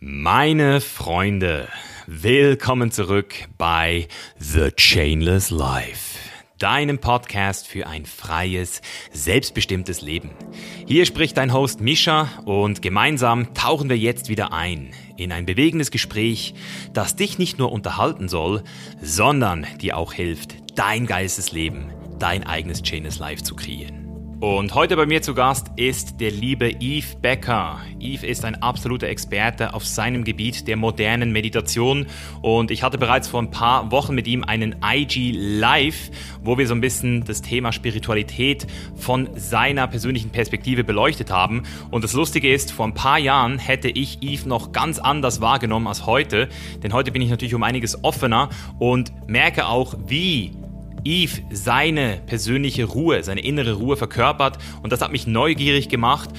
Meine Freunde, willkommen zurück bei The Chainless Life, deinem Podcast für ein freies, selbstbestimmtes Leben. Hier spricht dein Host Misha und gemeinsam tauchen wir jetzt wieder ein in ein bewegendes Gespräch, das dich nicht nur unterhalten soll, sondern dir auch hilft, dein Geistesleben, dein eigenes Chainless Life zu kreieren. Und heute bei mir zu Gast ist der liebe Yves Becker. Yves ist ein absoluter Experte auf seinem Gebiet der modernen Meditation und ich hatte bereits vor ein paar Wochen mit ihm einen IG Live, wo wir so ein bisschen das Thema Spiritualität von seiner persönlichen Perspektive beleuchtet haben. Und das Lustige ist, vor ein paar Jahren hätte ich Yves noch ganz anders wahrgenommen als heute, denn heute bin ich natürlich um einiges offener und merke auch, wie Eve seine persönliche Ruhe, seine innere Ruhe verkörpert. Und das hat mich neugierig gemacht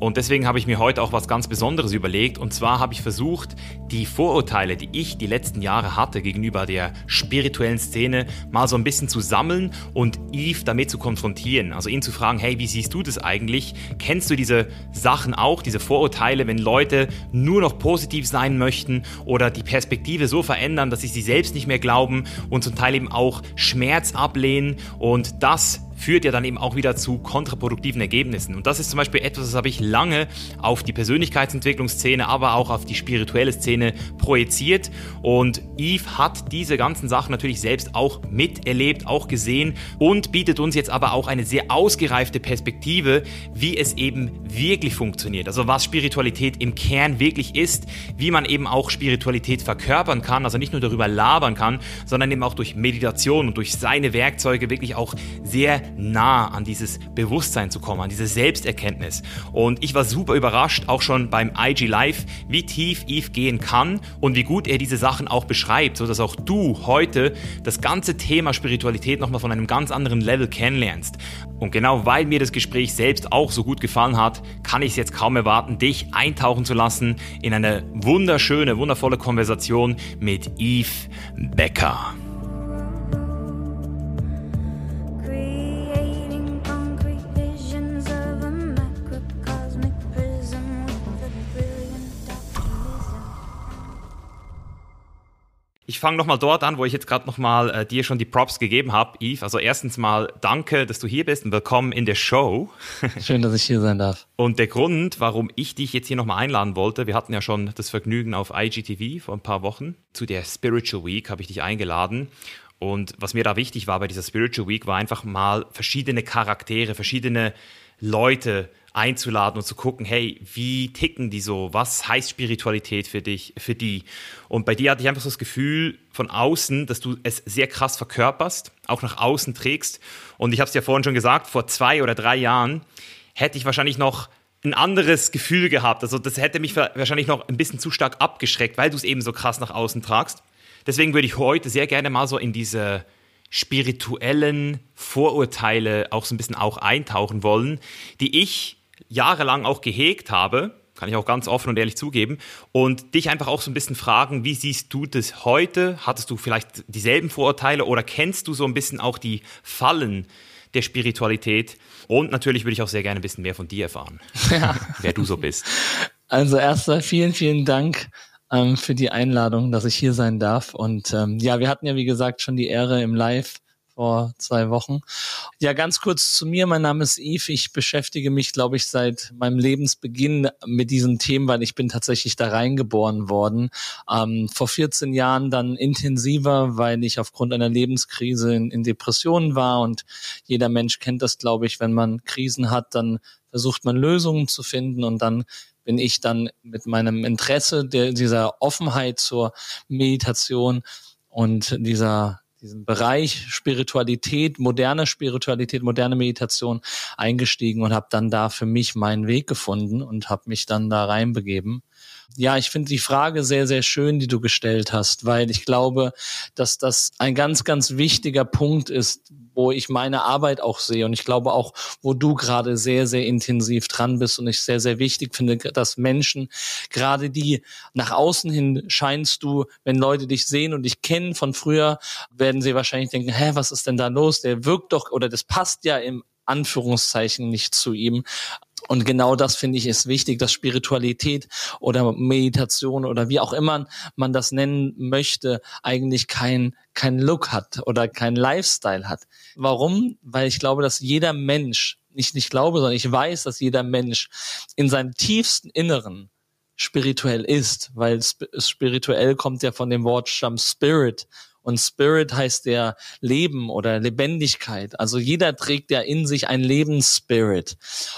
und deswegen habe ich mir heute auch was ganz Besonderes überlegt. Und zwar habe ich versucht, die Vorurteile, die ich die letzten Jahre hatte gegenüber der spirituellen Szene, mal so ein bisschen zu sammeln und Eve damit zu konfrontieren. Also ihn zu fragen, hey, wie siehst du das eigentlich? Kennst du diese Sachen auch, diese Vorurteile, wenn Leute nur noch positiv sein möchten oder die Perspektive so verändern, dass sie sie selbst nicht mehr glauben und zum Teil eben auch Schmerz ablehnen und das führt ja dann eben auch wieder zu kontraproduktiven Ergebnissen. Und das ist zum Beispiel etwas, das habe ich lange auf die Persönlichkeitsentwicklungsszene, aber auch auf die spirituelle Szene projiziert. Und Eve hat diese ganzen Sachen natürlich selbst auch miterlebt, auch gesehen und bietet uns jetzt aber auch eine sehr ausgereifte Perspektive, wie es eben wirklich funktioniert. Also was Spiritualität im Kern wirklich ist, wie man eben auch Spiritualität verkörpern kann, also nicht nur darüber labern kann, sondern eben auch durch Meditation und durch seine Werkzeuge wirklich auch sehr nah an dieses Bewusstsein zu kommen, an diese Selbsterkenntnis. Und ich war super überrascht, auch schon beim IG Live, wie tief Eve gehen kann und wie gut er diese Sachen auch beschreibt, sodass auch du heute das ganze Thema Spiritualität nochmal von einem ganz anderen Level kennenlernst. Und genau weil mir das Gespräch selbst auch so gut gefallen hat, kann ich es jetzt kaum erwarten, dich eintauchen zu lassen in eine wunderschöne, wundervolle Konversation mit Eve Becker. Ich fange nochmal dort an, wo ich jetzt gerade nochmal äh, dir schon die Props gegeben habe, Yves. Also erstens mal danke, dass du hier bist und willkommen in der Show. Schön, dass ich hier sein darf. Und der Grund, warum ich dich jetzt hier nochmal einladen wollte, wir hatten ja schon das Vergnügen auf IGTV vor ein paar Wochen. Zu der Spiritual Week habe ich dich eingeladen. Und was mir da wichtig war bei dieser Spiritual Week, war einfach mal verschiedene Charaktere, verschiedene Leute einzuladen und zu gucken, hey, wie ticken die so? Was heißt Spiritualität für dich, für die? Und bei dir hatte ich einfach so das Gefühl von außen, dass du es sehr krass verkörperst, auch nach außen trägst. Und ich habe es ja vorhin schon gesagt, vor zwei oder drei Jahren hätte ich wahrscheinlich noch ein anderes Gefühl gehabt. Also das hätte mich wahrscheinlich noch ein bisschen zu stark abgeschreckt, weil du es eben so krass nach außen tragst. Deswegen würde ich heute sehr gerne mal so in diese spirituellen Vorurteile auch so ein bisschen auch eintauchen wollen, die ich jahrelang auch gehegt habe, kann ich auch ganz offen und ehrlich zugeben, und dich einfach auch so ein bisschen fragen, wie siehst du das heute? Hattest du vielleicht dieselben Vorurteile oder kennst du so ein bisschen auch die Fallen der Spiritualität? Und natürlich würde ich auch sehr gerne ein bisschen mehr von dir erfahren, ja. wer du so bist. Also erstmal vielen, vielen Dank ähm, für die Einladung, dass ich hier sein darf. Und ähm, ja, wir hatten ja, wie gesagt, schon die Ehre im Live vor zwei Wochen. Ja, ganz kurz zu mir. Mein Name ist Yves. Ich beschäftige mich, glaube ich, seit meinem Lebensbeginn mit diesen Themen, weil ich bin tatsächlich da reingeboren worden. Ähm, vor 14 Jahren dann intensiver, weil ich aufgrund einer Lebenskrise in, in Depressionen war und jeder Mensch kennt das, glaube ich, wenn man Krisen hat, dann versucht man Lösungen zu finden und dann bin ich dann mit meinem Interesse der, dieser Offenheit zur Meditation und dieser diesen Bereich Spiritualität, moderne Spiritualität, moderne Meditation eingestiegen und habe dann da für mich meinen Weg gefunden und habe mich dann da reinbegeben. Ja, ich finde die Frage sehr, sehr schön, die du gestellt hast, weil ich glaube, dass das ein ganz, ganz wichtiger Punkt ist, wo ich meine Arbeit auch sehe. Und ich glaube auch, wo du gerade sehr, sehr intensiv dran bist und ich sehr, sehr wichtig finde, dass Menschen, gerade die nach außen hin scheinst du, wenn Leute dich sehen und dich kennen von früher, werden sie wahrscheinlich denken, hä, was ist denn da los? Der wirkt doch oder das passt ja im Anführungszeichen nicht zu ihm. Und genau das finde ich ist wichtig, dass Spiritualität oder Meditation oder wie auch immer man das nennen möchte, eigentlich kein, kein Look hat oder kein Lifestyle hat. Warum? Weil ich glaube, dass jeder Mensch, nicht nicht glaube, sondern ich weiß, dass jeder Mensch in seinem tiefsten Inneren spirituell ist, weil spirituell kommt ja von dem Wort Stamm Spirit und Spirit heißt ja Leben oder Lebendigkeit. Also jeder trägt ja in sich einen Lebensspirit.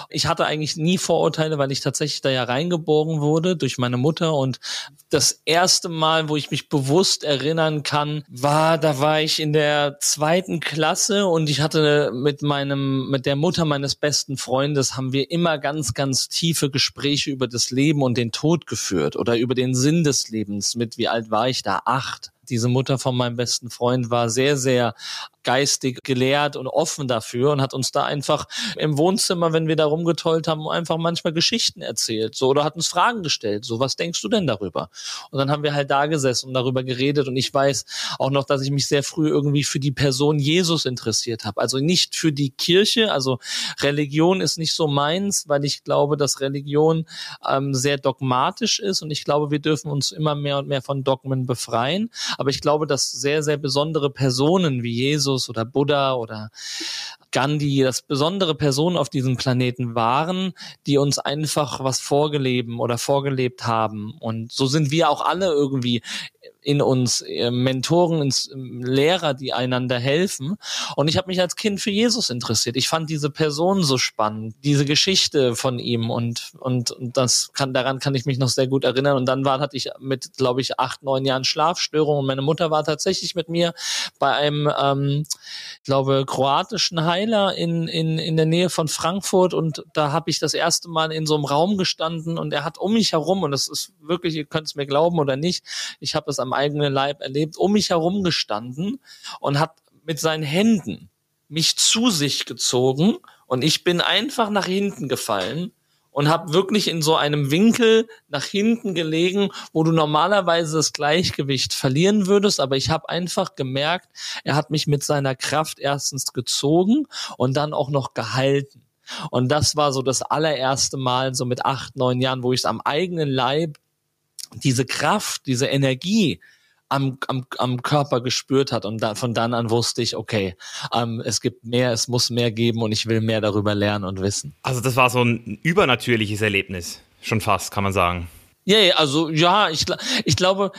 Ich hatte eigentlich nie Vorurteile, weil ich tatsächlich da ja reingeboren wurde durch meine Mutter. Und das erste Mal, wo ich mich bewusst erinnern kann, war, da war ich in der zweiten Klasse und ich hatte mit meinem, mit der Mutter meines besten Freundes haben wir immer ganz, ganz tiefe Gespräche über das Leben und den Tod geführt oder über den Sinn des Lebens. Mit wie alt war ich da? Acht diese Mutter von meinem besten Freund war sehr, sehr geistig gelehrt und offen dafür und hat uns da einfach im Wohnzimmer, wenn wir da rumgetollt haben, einfach manchmal Geschichten erzählt, so oder hat uns Fragen gestellt, so was denkst du denn darüber? Und dann haben wir halt da gesessen und darüber geredet und ich weiß auch noch, dass ich mich sehr früh irgendwie für die Person Jesus interessiert habe, also nicht für die Kirche, also Religion ist nicht so meins, weil ich glaube, dass Religion ähm, sehr dogmatisch ist und ich glaube, wir dürfen uns immer mehr und mehr von Dogmen befreien, aber ich glaube, dass sehr sehr besondere Personen wie Jesus Jesus oder Buddha oder Gandhi, dass besondere Personen auf diesem Planeten waren, die uns einfach was vorgeleben oder vorgelebt haben. Und so sind wir auch alle irgendwie in uns äh, Mentoren, ins, ähm, Lehrer, die einander helfen. Und ich habe mich als Kind für Jesus interessiert. Ich fand diese Person so spannend, diese Geschichte von ihm und und, und das kann daran kann ich mich noch sehr gut erinnern. Und dann war hatte ich mit glaube ich acht neun Jahren Schlafstörungen und meine Mutter war tatsächlich mit mir bei einem ähm, ich glaube kroatischen Heiler in in in der Nähe von Frankfurt und da habe ich das erste Mal in so einem Raum gestanden und er hat um mich herum und das ist wirklich ihr könnt es mir glauben oder nicht ich habe es am am eigenen Leib erlebt, um mich herum gestanden und hat mit seinen Händen mich zu sich gezogen und ich bin einfach nach hinten gefallen und habe wirklich in so einem Winkel nach hinten gelegen, wo du normalerweise das Gleichgewicht verlieren würdest, aber ich habe einfach gemerkt, er hat mich mit seiner Kraft erstens gezogen und dann auch noch gehalten. Und das war so das allererste Mal, so mit acht, neun Jahren, wo ich es am eigenen Leib diese Kraft, diese Energie am, am, am Körper gespürt hat und da, von dann an wusste ich, okay, ähm, es gibt mehr, es muss mehr geben und ich will mehr darüber lernen und wissen. Also das war so ein übernatürliches Erlebnis, schon fast, kann man sagen. Ja, yeah, also ja, ich, ich glaube,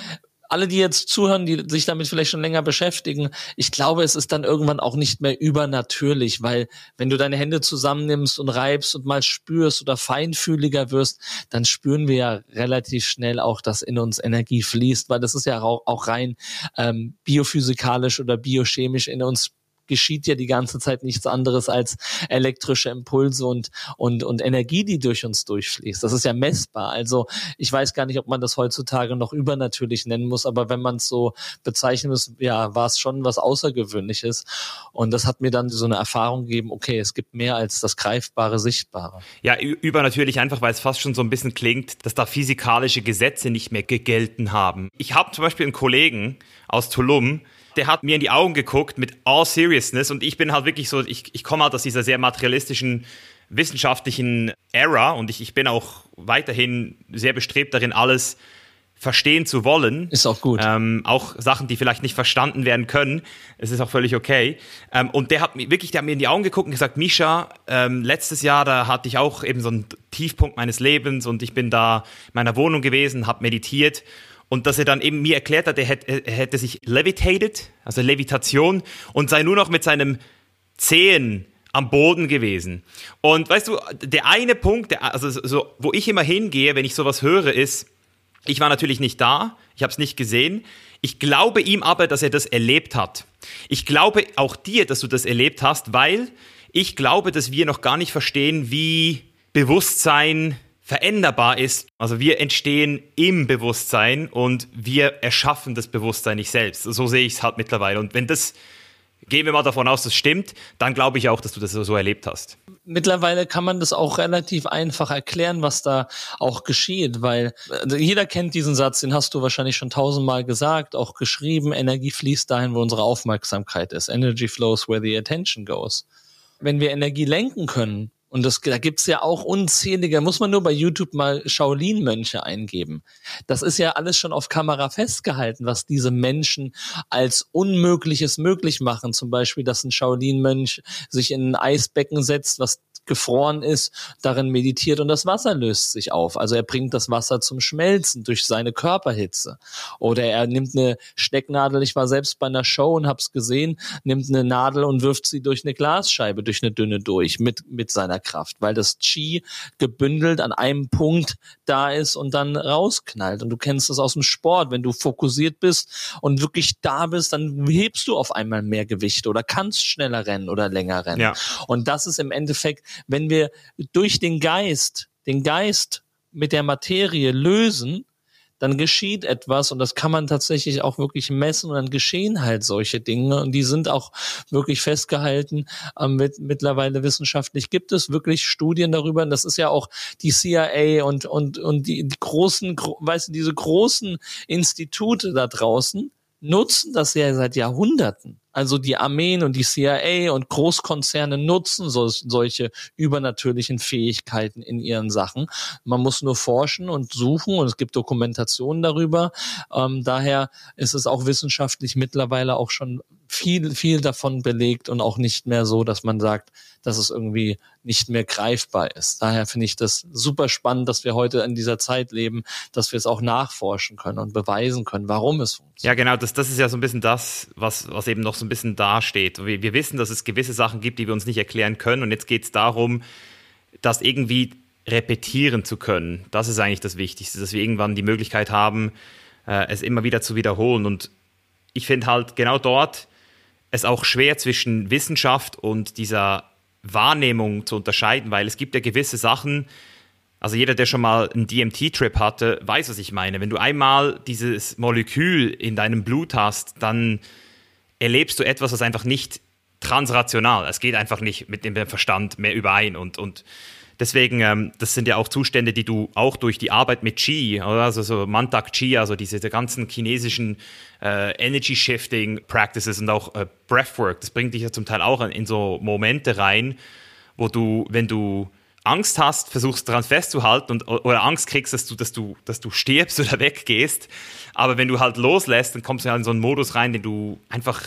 alle, die jetzt zuhören, die sich damit vielleicht schon länger beschäftigen, ich glaube, es ist dann irgendwann auch nicht mehr übernatürlich, weil wenn du deine Hände zusammennimmst und reibst und mal spürst oder feinfühliger wirst, dann spüren wir ja relativ schnell auch, dass in uns Energie fließt, weil das ist ja auch, auch rein ähm, biophysikalisch oder biochemisch in uns geschieht ja die ganze Zeit nichts anderes als elektrische Impulse und, und, und Energie, die durch uns durchfließt. Das ist ja messbar. Also ich weiß gar nicht, ob man das heutzutage noch übernatürlich nennen muss, aber wenn man es so bezeichnen muss, ja, war es schon was Außergewöhnliches. Und das hat mir dann so eine Erfahrung gegeben, okay, es gibt mehr als das Greifbare, Sichtbare. Ja, übernatürlich einfach, weil es fast schon so ein bisschen klingt, dass da physikalische Gesetze nicht mehr gegelten haben. Ich habe zum Beispiel einen Kollegen aus Tulum, der hat mir in die Augen geguckt mit all seriousness und ich bin halt wirklich so, ich, ich komme halt aus dieser sehr materialistischen wissenschaftlichen Era und ich, ich bin auch weiterhin sehr bestrebt darin, alles verstehen zu wollen. Ist auch gut. Ähm, auch Sachen, die vielleicht nicht verstanden werden können. Es ist auch völlig okay. Ähm, und der hat mir wirklich, der hat mir in die Augen geguckt und gesagt, Misha, ähm, letztes Jahr, da hatte ich auch eben so einen Tiefpunkt meines Lebens und ich bin da in meiner Wohnung gewesen, habe meditiert und dass er dann eben mir erklärt hat, er hätte, er hätte sich levitated, also Levitation, und sei nur noch mit seinem Zehen am Boden gewesen. Und weißt du, der eine Punkt, der, also so, wo ich immer hingehe, wenn ich sowas höre, ist, ich war natürlich nicht da, ich habe es nicht gesehen. Ich glaube ihm aber, dass er das erlebt hat. Ich glaube auch dir, dass du das erlebt hast, weil ich glaube, dass wir noch gar nicht verstehen, wie Bewusstsein veränderbar ist. Also wir entstehen im Bewusstsein und wir erschaffen das Bewusstsein nicht selbst. So sehe ich es halt mittlerweile. Und wenn das, gehen wir mal davon aus, das stimmt, dann glaube ich auch, dass du das so erlebt hast. Mittlerweile kann man das auch relativ einfach erklären, was da auch geschieht, weil also jeder kennt diesen Satz, den hast du wahrscheinlich schon tausendmal gesagt, auch geschrieben, Energie fließt dahin, wo unsere Aufmerksamkeit ist. Energy flows where the attention goes. Wenn wir Energie lenken können, Und das, da gibt's ja auch unzählige, muss man nur bei YouTube mal Shaolin-Mönche eingeben. Das ist ja alles schon auf Kamera festgehalten, was diese Menschen als Unmögliches möglich machen. Zum Beispiel, dass ein Shaolin-Mönch sich in ein Eisbecken setzt, was gefroren ist, darin meditiert und das Wasser löst sich auf. Also er bringt das Wasser zum Schmelzen durch seine Körperhitze. Oder er nimmt eine Stecknadel, ich war selbst bei einer Show und hab's gesehen, nimmt eine Nadel und wirft sie durch eine Glasscheibe, durch eine dünne durch mit, mit seiner Kraft, weil das Qi gebündelt an einem Punkt da ist und dann rausknallt. Und du kennst das aus dem Sport, wenn du fokussiert bist und wirklich da bist, dann hebst du auf einmal mehr Gewicht oder kannst schneller rennen oder länger rennen. Ja. Und das ist im Endeffekt wenn wir durch den Geist, den Geist mit der Materie lösen, dann geschieht etwas und das kann man tatsächlich auch wirklich messen und dann geschehen halt solche Dinge und die sind auch wirklich festgehalten. Ähm, mit, mittlerweile wissenschaftlich gibt es wirklich Studien darüber und das ist ja auch die CIA und, und, und die, die großen, weißt du, diese großen Institute da draußen nutzen das ja seit Jahrhunderten. Also die Armeen und die CIA und Großkonzerne nutzen so, solche übernatürlichen Fähigkeiten in ihren Sachen. Man muss nur forschen und suchen und es gibt Dokumentationen darüber. Ähm, daher ist es auch wissenschaftlich mittlerweile auch schon viel, viel davon belegt und auch nicht mehr so, dass man sagt, dass es irgendwie nicht mehr greifbar ist. Daher finde ich das super spannend, dass wir heute in dieser Zeit leben, dass wir es auch nachforschen können und beweisen können, warum es funktioniert. Ja, genau, das, das ist ja so ein bisschen das, was, was eben noch so ein bisschen dasteht. Wir, wir wissen, dass es gewisse Sachen gibt, die wir uns nicht erklären können und jetzt geht es darum, das irgendwie repetieren zu können. Das ist eigentlich das Wichtigste, dass wir irgendwann die Möglichkeit haben, äh, es immer wieder zu wiederholen. Und ich finde halt genau dort es auch schwer zwischen Wissenschaft und dieser Wahrnehmung zu unterscheiden, weil es gibt ja gewisse Sachen, also jeder, der schon mal einen DMT-Trip hatte, weiß, was ich meine. Wenn du einmal dieses Molekül in deinem Blut hast, dann erlebst du etwas, was einfach nicht transrational, es geht einfach nicht mit dem Verstand mehr überein und, und Deswegen, ähm, das sind ja auch Zustände, die du auch durch die Arbeit mit Qi, oder? also so Mantak Qi, also diese ganzen chinesischen äh, Energy Shifting Practices und auch äh, Breathwork, das bringt dich ja zum Teil auch in so Momente rein, wo du, wenn du Angst hast, versuchst daran festzuhalten und, oder Angst kriegst, dass du, dass du, dass du stirbst oder weggehst. Aber wenn du halt loslässt, dann kommst du ja in so einen Modus rein, den du einfach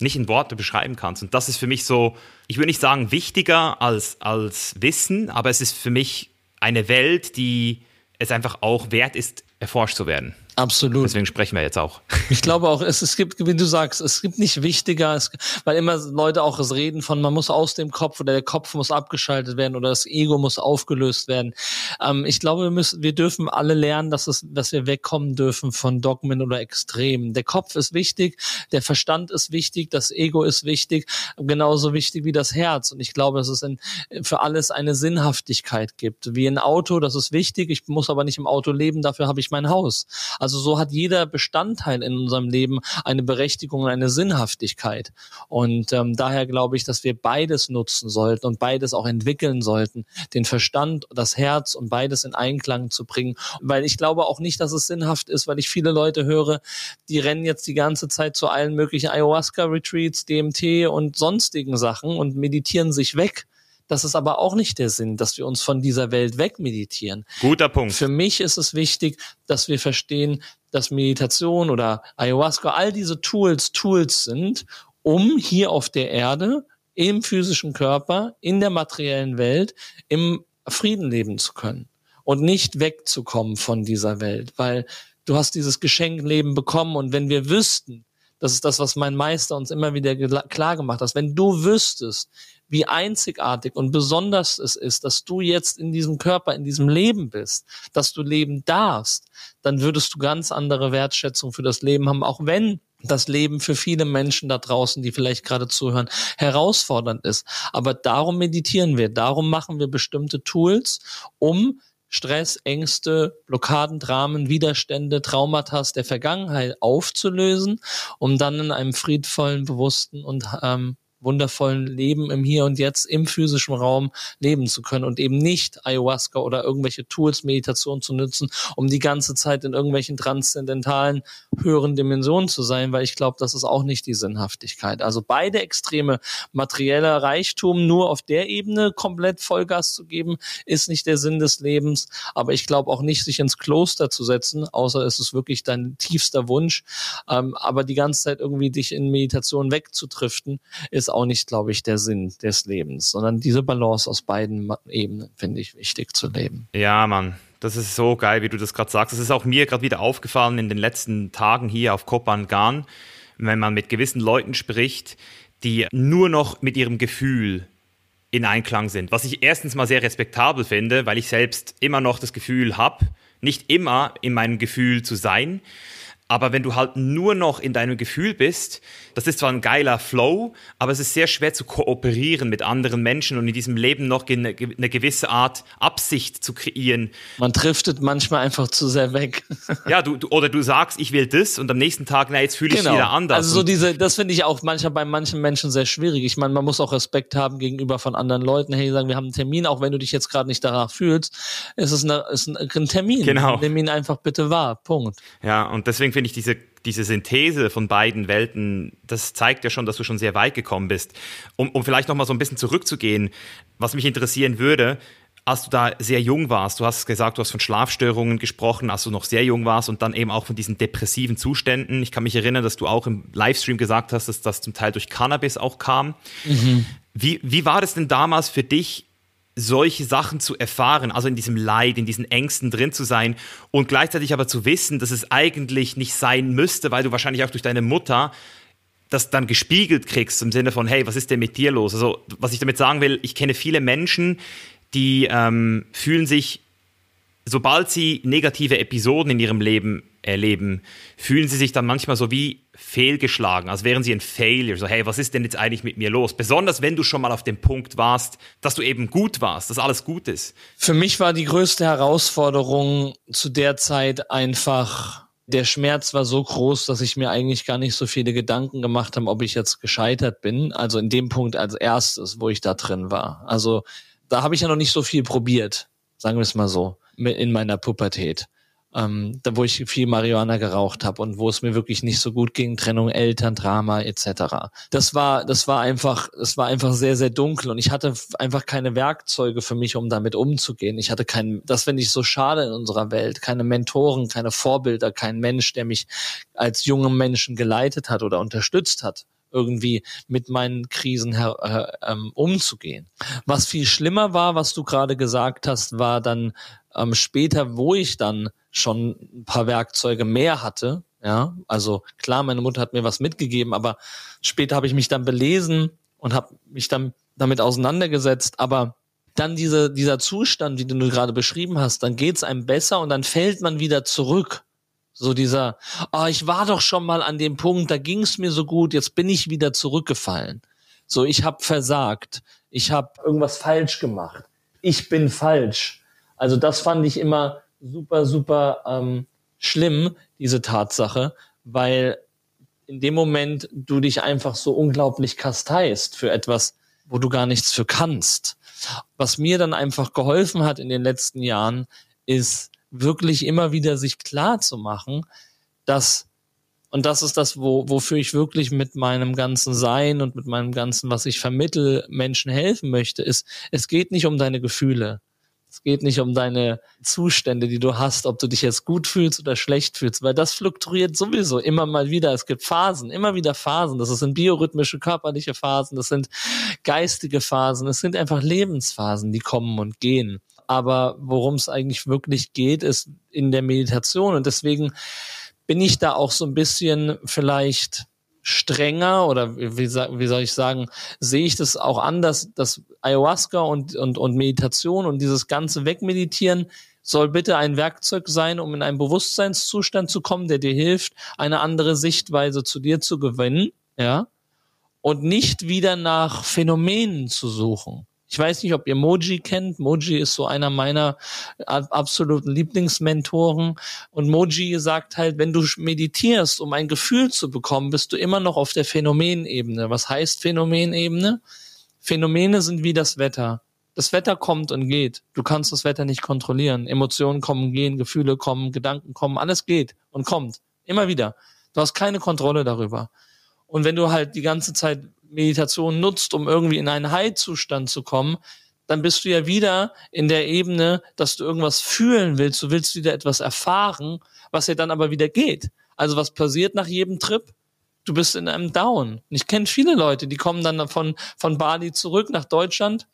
nicht in Worte beschreiben kannst. Und das ist für mich so, ich würde nicht sagen wichtiger als, als Wissen, aber es ist für mich eine Welt, die es einfach auch wert ist, erforscht zu werden. Absolut. Deswegen sprechen wir jetzt auch. Ich glaube auch, es, es gibt, wie du sagst, es gibt nicht wichtiger, es, weil immer Leute auch es reden von, man muss aus dem Kopf oder der Kopf muss abgeschaltet werden oder das Ego muss aufgelöst werden. Ähm, ich glaube, wir müssen, wir dürfen alle lernen, dass es, dass wir wegkommen dürfen von Dogmen oder Extremen. Der Kopf ist wichtig, der Verstand ist wichtig, das Ego ist wichtig, genauso wichtig wie das Herz. Und ich glaube, dass es in, für alles eine Sinnhaftigkeit gibt. Wie ein Auto, das ist wichtig. Ich muss aber nicht im Auto leben, dafür habe ich mein Haus. Also so hat jeder Bestandteil in unserem Leben eine Berechtigung und eine Sinnhaftigkeit. Und ähm, daher glaube ich, dass wir beides nutzen sollten und beides auch entwickeln sollten, den Verstand, das Herz und beides in Einklang zu bringen. Weil ich glaube auch nicht, dass es sinnhaft ist, weil ich viele Leute höre, die rennen jetzt die ganze Zeit zu allen möglichen Ayahuasca-Retreats, DMT und sonstigen Sachen und meditieren sich weg. Das ist aber auch nicht der Sinn, dass wir uns von dieser Welt wegmeditieren. Guter Punkt. Für mich ist es wichtig, dass wir verstehen, dass Meditation oder Ayahuasca, all diese Tools Tools sind, um hier auf der Erde, im physischen Körper, in der materiellen Welt, im Frieden leben zu können und nicht wegzukommen von dieser Welt, weil du hast dieses Geschenkleben bekommen und wenn wir wüssten, das ist das, was mein Meister uns immer wieder klar gemacht hat, wenn du wüsstest, wie einzigartig und besonders es ist, dass du jetzt in diesem Körper, in diesem Leben bist, dass du leben darfst, dann würdest du ganz andere Wertschätzung für das Leben haben, auch wenn das Leben für viele Menschen da draußen, die vielleicht gerade zuhören, herausfordernd ist. Aber darum meditieren wir, darum machen wir bestimmte Tools, um Stress, Ängste, Blockaden, Dramen, Widerstände, Traumata der Vergangenheit aufzulösen, um dann in einem friedvollen, bewussten und ähm, wundervollen Leben im Hier und Jetzt im physischen Raum leben zu können und eben nicht Ayahuasca oder irgendwelche Tools, Meditation zu nutzen, um die ganze Zeit in irgendwelchen transzendentalen höheren Dimensionen zu sein, weil ich glaube, das ist auch nicht die Sinnhaftigkeit. Also beide Extreme, materieller Reichtum nur auf der Ebene komplett Vollgas zu geben, ist nicht der Sinn des Lebens. Aber ich glaube auch nicht, sich ins Kloster zu setzen, außer es ist wirklich dein tiefster Wunsch. Ähm, aber die ganze Zeit irgendwie dich in Meditation wegzutriften, ist auch nicht, glaube ich, der Sinn des Lebens, sondern diese Balance aus beiden Ebenen finde ich wichtig zu leben. Ja, Mann. Das ist so geil, wie du das gerade sagst. Das ist auch mir gerade wieder aufgefallen in den letzten Tagen hier auf Kopangan, wenn man mit gewissen Leuten spricht, die nur noch mit ihrem Gefühl in Einklang sind. Was ich erstens mal sehr respektabel finde, weil ich selbst immer noch das Gefühl habe, nicht immer in meinem Gefühl zu sein. Aber wenn du halt nur noch in deinem Gefühl bist, das ist zwar ein geiler Flow, aber es ist sehr schwer zu kooperieren mit anderen Menschen und in diesem Leben noch eine, eine gewisse Art Absicht zu kreieren. Man driftet manchmal einfach zu sehr weg. ja, du, du, oder du sagst, ich will das und am nächsten Tag, na, jetzt fühle ich genau. wieder anders. Also so diese, das finde ich auch manchmal bei manchen Menschen sehr schwierig. Ich meine, man muss auch Respekt haben gegenüber von anderen Leuten. Hey, sagen, wir haben einen Termin, auch wenn du dich jetzt gerade nicht danach fühlst, ist es eine, ist ein, ein Termin. Genau. Nimm ihn einfach bitte wahr. Punkt. Ja, und deswegen finde ich diese, diese Synthese von beiden Welten, das zeigt ja schon, dass du schon sehr weit gekommen bist. Um, um vielleicht nochmal so ein bisschen zurückzugehen, was mich interessieren würde, als du da sehr jung warst, du hast gesagt, du hast von Schlafstörungen gesprochen, als du noch sehr jung warst und dann eben auch von diesen depressiven Zuständen. Ich kann mich erinnern, dass du auch im Livestream gesagt hast, dass das zum Teil durch Cannabis auch kam. Mhm. Wie, wie war das denn damals für dich, solche Sachen zu erfahren, also in diesem Leid, in diesen Ängsten drin zu sein und gleichzeitig aber zu wissen, dass es eigentlich nicht sein müsste, weil du wahrscheinlich auch durch deine Mutter das dann gespiegelt kriegst im Sinne von, hey, was ist denn mit dir los? Also was ich damit sagen will, ich kenne viele Menschen, die ähm, fühlen sich sobald sie negative Episoden in ihrem Leben erleben, fühlen sie sich dann manchmal so wie fehlgeschlagen, als wären sie ein Failure. So, hey, was ist denn jetzt eigentlich mit mir los? Besonders wenn du schon mal auf dem Punkt warst, dass du eben gut warst, dass alles gut ist. Für mich war die größte Herausforderung zu der Zeit einfach, der Schmerz war so groß, dass ich mir eigentlich gar nicht so viele Gedanken gemacht habe, ob ich jetzt gescheitert bin. Also in dem Punkt als erstes, wo ich da drin war. Also da habe ich ja noch nicht so viel probiert, sagen wir es mal so in meiner Pubertät. Ähm, da wo ich viel Marihuana geraucht habe und wo es mir wirklich nicht so gut ging, Trennung Eltern, Drama etc. Das war, das war einfach, es war einfach sehr, sehr dunkel und ich hatte einfach keine Werkzeuge für mich, um damit umzugehen. Ich hatte keinen, das finde ich so schade in unserer Welt, keine Mentoren, keine Vorbilder, kein Mensch, der mich als jungen Menschen geleitet hat oder unterstützt hat irgendwie mit meinen Krisen her, äh, umzugehen. Was viel schlimmer war, was du gerade gesagt hast, war dann ähm, später, wo ich dann schon ein paar Werkzeuge mehr hatte, ja, also klar, meine Mutter hat mir was mitgegeben, aber später habe ich mich dann belesen und habe mich dann damit auseinandergesetzt, aber dann diese, dieser Zustand, wie du gerade beschrieben hast, dann geht's einem besser und dann fällt man wieder zurück. So dieser, oh, ich war doch schon mal an dem Punkt, da ging's mir so gut, jetzt bin ich wieder zurückgefallen. So, ich habe versagt, ich habe irgendwas falsch gemacht, ich bin falsch. Also das fand ich immer super, super ähm, schlimm, diese Tatsache, weil in dem Moment du dich einfach so unglaublich kasteist für etwas, wo du gar nichts für kannst. Was mir dann einfach geholfen hat in den letzten Jahren, ist wirklich immer wieder sich klar zu machen, dass und das ist das, wo, wofür ich wirklich mit meinem ganzen Sein und mit meinem ganzen, was ich vermittel, Menschen helfen möchte, ist, es geht nicht um deine Gefühle. Es geht nicht um deine Zustände, die du hast, ob du dich jetzt gut fühlst oder schlecht fühlst, weil das fluktuiert sowieso immer mal wieder. Es gibt Phasen, immer wieder Phasen. Das sind biorhythmische, körperliche Phasen, das sind geistige Phasen, es sind einfach Lebensphasen, die kommen und gehen. Aber worum es eigentlich wirklich geht, ist in der Meditation. Und deswegen bin ich da auch so ein bisschen vielleicht strenger oder wie, wie soll ich sagen, sehe ich das auch anders, dass Ayahuasca und, und, und Meditation und dieses ganze Wegmeditieren soll bitte ein Werkzeug sein, um in einen Bewusstseinszustand zu kommen, der dir hilft, eine andere Sichtweise zu dir zu gewinnen, ja, und nicht wieder nach Phänomenen zu suchen. Ich weiß nicht, ob ihr Moji kennt. Moji ist so einer meiner absoluten Lieblingsmentoren. Und Moji sagt halt, wenn du meditierst, um ein Gefühl zu bekommen, bist du immer noch auf der Phänomenebene. Was heißt Phänomenebene? Phänomene sind wie das Wetter. Das Wetter kommt und geht. Du kannst das Wetter nicht kontrollieren. Emotionen kommen, gehen, Gefühle kommen, Gedanken kommen, alles geht und kommt. Immer wieder. Du hast keine Kontrolle darüber. Und wenn du halt die ganze Zeit Meditation nutzt, um irgendwie in einen High-Zustand zu kommen, dann bist du ja wieder in der Ebene, dass du irgendwas fühlen willst. Du willst wieder etwas erfahren, was ja dann aber wieder geht. Also was passiert nach jedem Trip? Du bist in einem Down. Ich kenne viele Leute, die kommen dann von, von Bali zurück nach Deutschland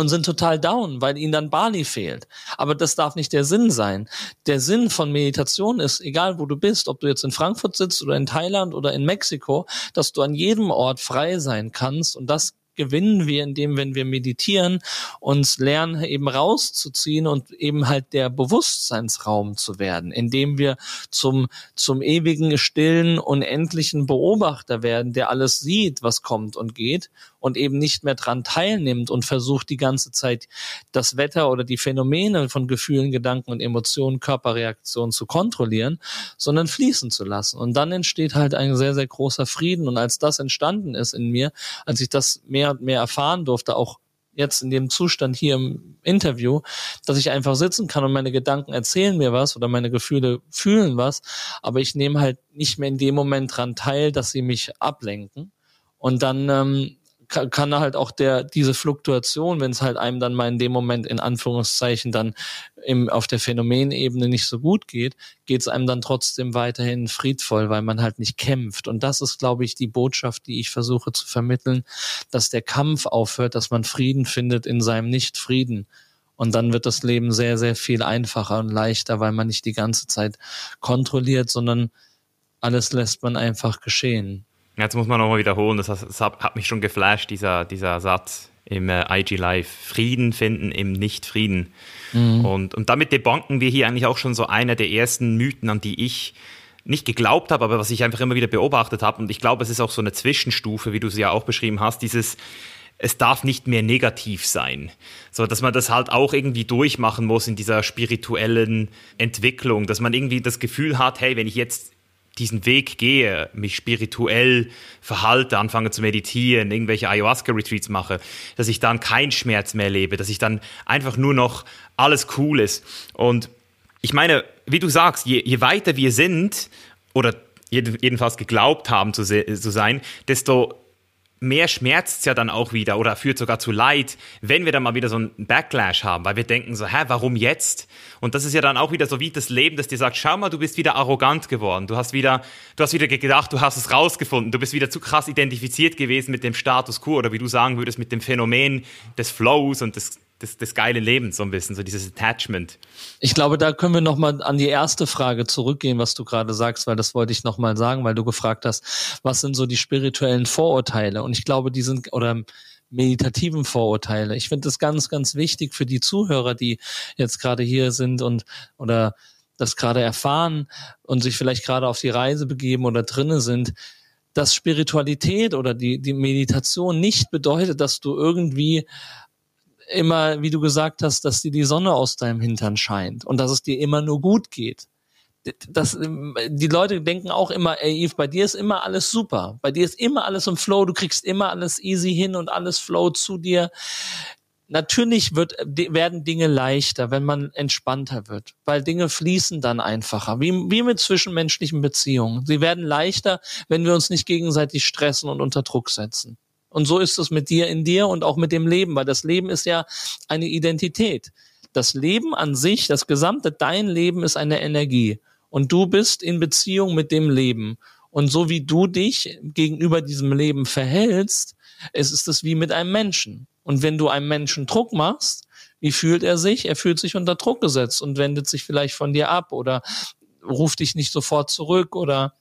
und sind total down, weil ihnen dann Bali fehlt. Aber das darf nicht der Sinn sein. Der Sinn von Meditation ist, egal wo du bist, ob du jetzt in Frankfurt sitzt oder in Thailand oder in Mexiko, dass du an jedem Ort frei sein kannst und das gewinnen wir, indem, wenn wir meditieren, uns lernen, eben rauszuziehen und eben halt der Bewusstseinsraum zu werden, indem wir zum, zum ewigen, stillen, unendlichen Beobachter werden, der alles sieht, was kommt und geht und eben nicht mehr dran teilnimmt und versucht die ganze Zeit das Wetter oder die Phänomene von Gefühlen, Gedanken und Emotionen, Körperreaktionen zu kontrollieren, sondern fließen zu lassen. Und dann entsteht halt ein sehr, sehr großer Frieden. Und als das entstanden ist in mir, als ich das mehr und mehr erfahren durfte, auch jetzt in dem Zustand hier im Interview, dass ich einfach sitzen kann und meine Gedanken erzählen mir was oder meine Gefühle fühlen was, aber ich nehme halt nicht mehr in dem Moment dran teil, dass sie mich ablenken. Und dann ähm, kann, kann halt auch der diese Fluktuation, wenn es halt einem dann mal in dem Moment in Anführungszeichen dann im, auf der Phänomenebene nicht so gut geht, geht es einem dann trotzdem weiterhin friedvoll, weil man halt nicht kämpft. Und das ist, glaube ich, die Botschaft, die ich versuche zu vermitteln, dass der Kampf aufhört, dass man Frieden findet in seinem Nicht-Frieden. Und dann wird das Leben sehr, sehr viel einfacher und leichter, weil man nicht die ganze Zeit kontrolliert, sondern alles lässt man einfach geschehen. Jetzt muss man nochmal wiederholen, das, hat mich schon geflasht, dieser, dieser Satz im äh, IG Live. Frieden finden im Nicht-Frieden. Mhm. Und, und damit debunken wir hier eigentlich auch schon so einer der ersten Mythen, an die ich nicht geglaubt habe, aber was ich einfach immer wieder beobachtet habe. Und ich glaube, es ist auch so eine Zwischenstufe, wie du sie ja auch beschrieben hast, dieses es darf nicht mehr negativ sein. So, dass man das halt auch irgendwie durchmachen muss in dieser spirituellen Entwicklung, dass man irgendwie das Gefühl hat, hey, wenn ich jetzt diesen Weg gehe, mich spirituell verhalte, anfange zu meditieren, irgendwelche Ayahuasca-Retreats mache, dass ich dann keinen Schmerz mehr lebe, dass ich dann einfach nur noch alles cool ist. Und ich meine, wie du sagst, je, je weiter wir sind, oder jedenfalls geglaubt haben zu, zu sein, desto mehr schmerzt es ja dann auch wieder oder führt sogar zu Leid, wenn wir dann mal wieder so einen Backlash haben, weil wir denken so, hä, warum jetzt? Und das ist ja dann auch wieder so wie das Leben, das dir sagt, schau mal, du bist wieder arrogant geworden, du hast wieder, du hast wieder gedacht, du hast es rausgefunden, du bist wieder zu krass identifiziert gewesen mit dem Status quo oder wie du sagen würdest, mit dem Phänomen des Flows und des des, des geilen Lebens so ein bisschen, so dieses Attachment. Ich glaube, da können wir nochmal an die erste Frage zurückgehen, was du gerade sagst, weil das wollte ich nochmal sagen, weil du gefragt hast, was sind so die spirituellen Vorurteile? Und ich glaube, die sind, oder meditativen Vorurteile. Ich finde das ganz, ganz wichtig für die Zuhörer, die jetzt gerade hier sind und oder das gerade erfahren und sich vielleicht gerade auf die Reise begeben oder drinne sind, dass Spiritualität oder die, die Meditation nicht bedeutet, dass du irgendwie immer, wie du gesagt hast, dass dir die Sonne aus deinem Hintern scheint und dass es dir immer nur gut geht. Das, die Leute denken auch immer, ey Eve, bei dir ist immer alles super. Bei dir ist immer alles im Flow, du kriegst immer alles easy hin und alles flow zu dir. Natürlich wird, werden Dinge leichter, wenn man entspannter wird, weil Dinge fließen dann einfacher, wie, wie mit zwischenmenschlichen Beziehungen. Sie werden leichter, wenn wir uns nicht gegenseitig stressen und unter Druck setzen. Und so ist es mit dir in dir und auch mit dem Leben, weil das Leben ist ja eine Identität. Das Leben an sich, das gesamte dein Leben ist eine Energie. Und du bist in Beziehung mit dem Leben. Und so wie du dich gegenüber diesem Leben verhältst, es ist es wie mit einem Menschen. Und wenn du einem Menschen Druck machst, wie fühlt er sich? Er fühlt sich unter Druck gesetzt und wendet sich vielleicht von dir ab oder ruft dich nicht sofort zurück oder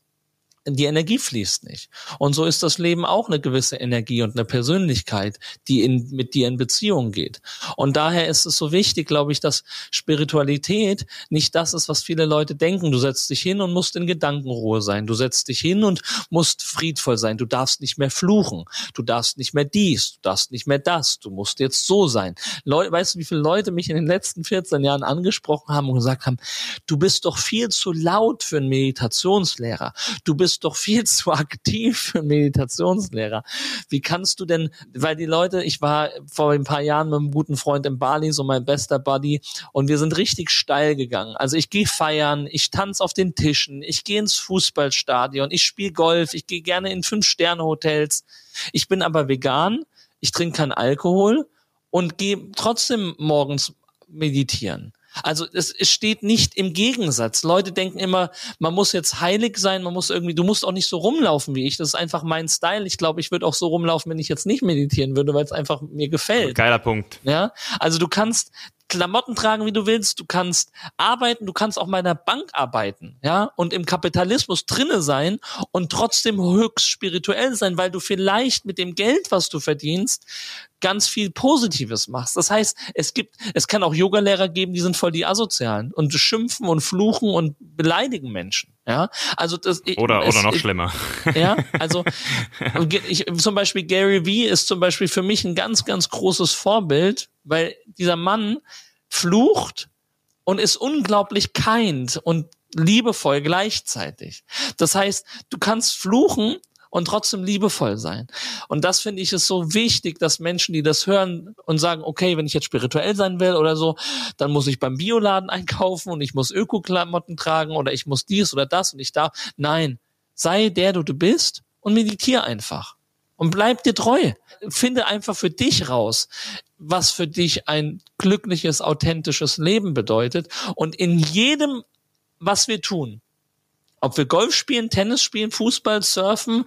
die Energie fließt nicht. Und so ist das Leben auch eine gewisse Energie und eine Persönlichkeit, die in, mit dir in Beziehung geht. Und daher ist es so wichtig, glaube ich, dass Spiritualität nicht das ist, was viele Leute denken. Du setzt dich hin und musst in Gedankenruhe sein. Du setzt dich hin und musst friedvoll sein. Du darfst nicht mehr fluchen. Du darfst nicht mehr dies. Du darfst nicht mehr das. Du musst jetzt so sein. Leute, weißt du, wie viele Leute mich in den letzten 14 Jahren angesprochen haben und gesagt haben, du bist doch viel zu laut für einen Meditationslehrer. Du bist bist doch viel zu aktiv für Meditationslehrer. Wie kannst du denn, weil die Leute, ich war vor ein paar Jahren mit einem guten Freund in Bali, so mein bester Buddy, und wir sind richtig steil gegangen. Also ich gehe feiern, ich tanze auf den Tischen, ich gehe ins Fußballstadion, ich spiele Golf, ich gehe gerne in Fünf-Sterne-Hotels. Ich bin aber vegan, ich trinke keinen Alkohol und gehe trotzdem morgens meditieren. Also es, es steht nicht im Gegensatz. Leute denken immer, man muss jetzt heilig sein, man muss irgendwie, du musst auch nicht so rumlaufen wie ich. Das ist einfach mein Style. Ich glaube, ich würde auch so rumlaufen, wenn ich jetzt nicht meditieren würde, weil es einfach mir gefällt. Geiler Punkt. Ja, also du kannst Klamotten tragen, wie du willst, du kannst arbeiten, du kannst auch mal in Bank arbeiten, ja, und im Kapitalismus drinne sein und trotzdem höchst spirituell sein, weil du vielleicht mit dem Geld, was du verdienst, ganz viel Positives machst. Das heißt, es gibt, es kann auch Yogalehrer geben, die sind voll die Asozialen und schimpfen und fluchen und beleidigen Menschen. Ja, also das oder es, oder noch schlimmer. Ja, also ich, zum Beispiel Gary Vee ist zum Beispiel für mich ein ganz ganz großes Vorbild, weil dieser Mann flucht und ist unglaublich kind und liebevoll gleichzeitig. Das heißt, du kannst fluchen und trotzdem liebevoll sein. Und das finde ich ist so wichtig, dass Menschen, die das hören und sagen, okay, wenn ich jetzt spirituell sein will oder so, dann muss ich beim Bioladen einkaufen und ich muss Öko-Klamotten tragen oder ich muss dies oder das und ich darf. Nein, sei der du, du bist und meditiere einfach. Und bleib dir treu. Finde einfach für dich raus, was für dich ein glückliches, authentisches Leben bedeutet. Und in jedem, was wir tun, ob wir Golf spielen, Tennis spielen, Fußball, surfen,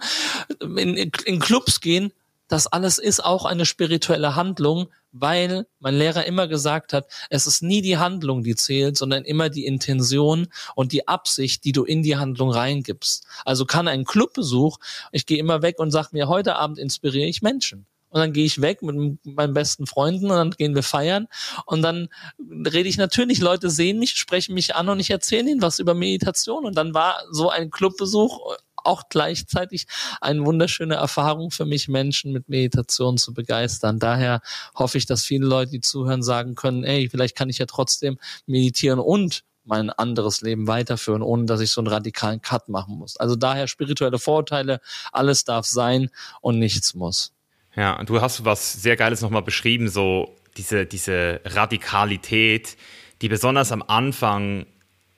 in, in Clubs gehen, das alles ist auch eine spirituelle Handlung, weil mein Lehrer immer gesagt hat, es ist nie die Handlung, die zählt, sondern immer die Intention und die Absicht, die du in die Handlung reingibst. Also kann ein Clubbesuch, ich gehe immer weg und sage mir, heute Abend inspiriere ich Menschen und dann gehe ich weg mit meinen besten Freunden und dann gehen wir feiern und dann rede ich natürlich, Leute sehen mich, sprechen mich an und ich erzähle ihnen was über Meditation und dann war so ein Clubbesuch auch gleichzeitig eine wunderschöne Erfahrung für mich, Menschen mit Meditation zu begeistern. Daher hoffe ich, dass viele Leute, die zuhören, sagen können, ey, vielleicht kann ich ja trotzdem meditieren und mein anderes Leben weiterführen, ohne dass ich so einen radikalen Cut machen muss. Also daher spirituelle Vorurteile, alles darf sein und nichts muss. Ja, und du hast was sehr Geiles nochmal beschrieben, so diese, diese Radikalität, die besonders am Anfang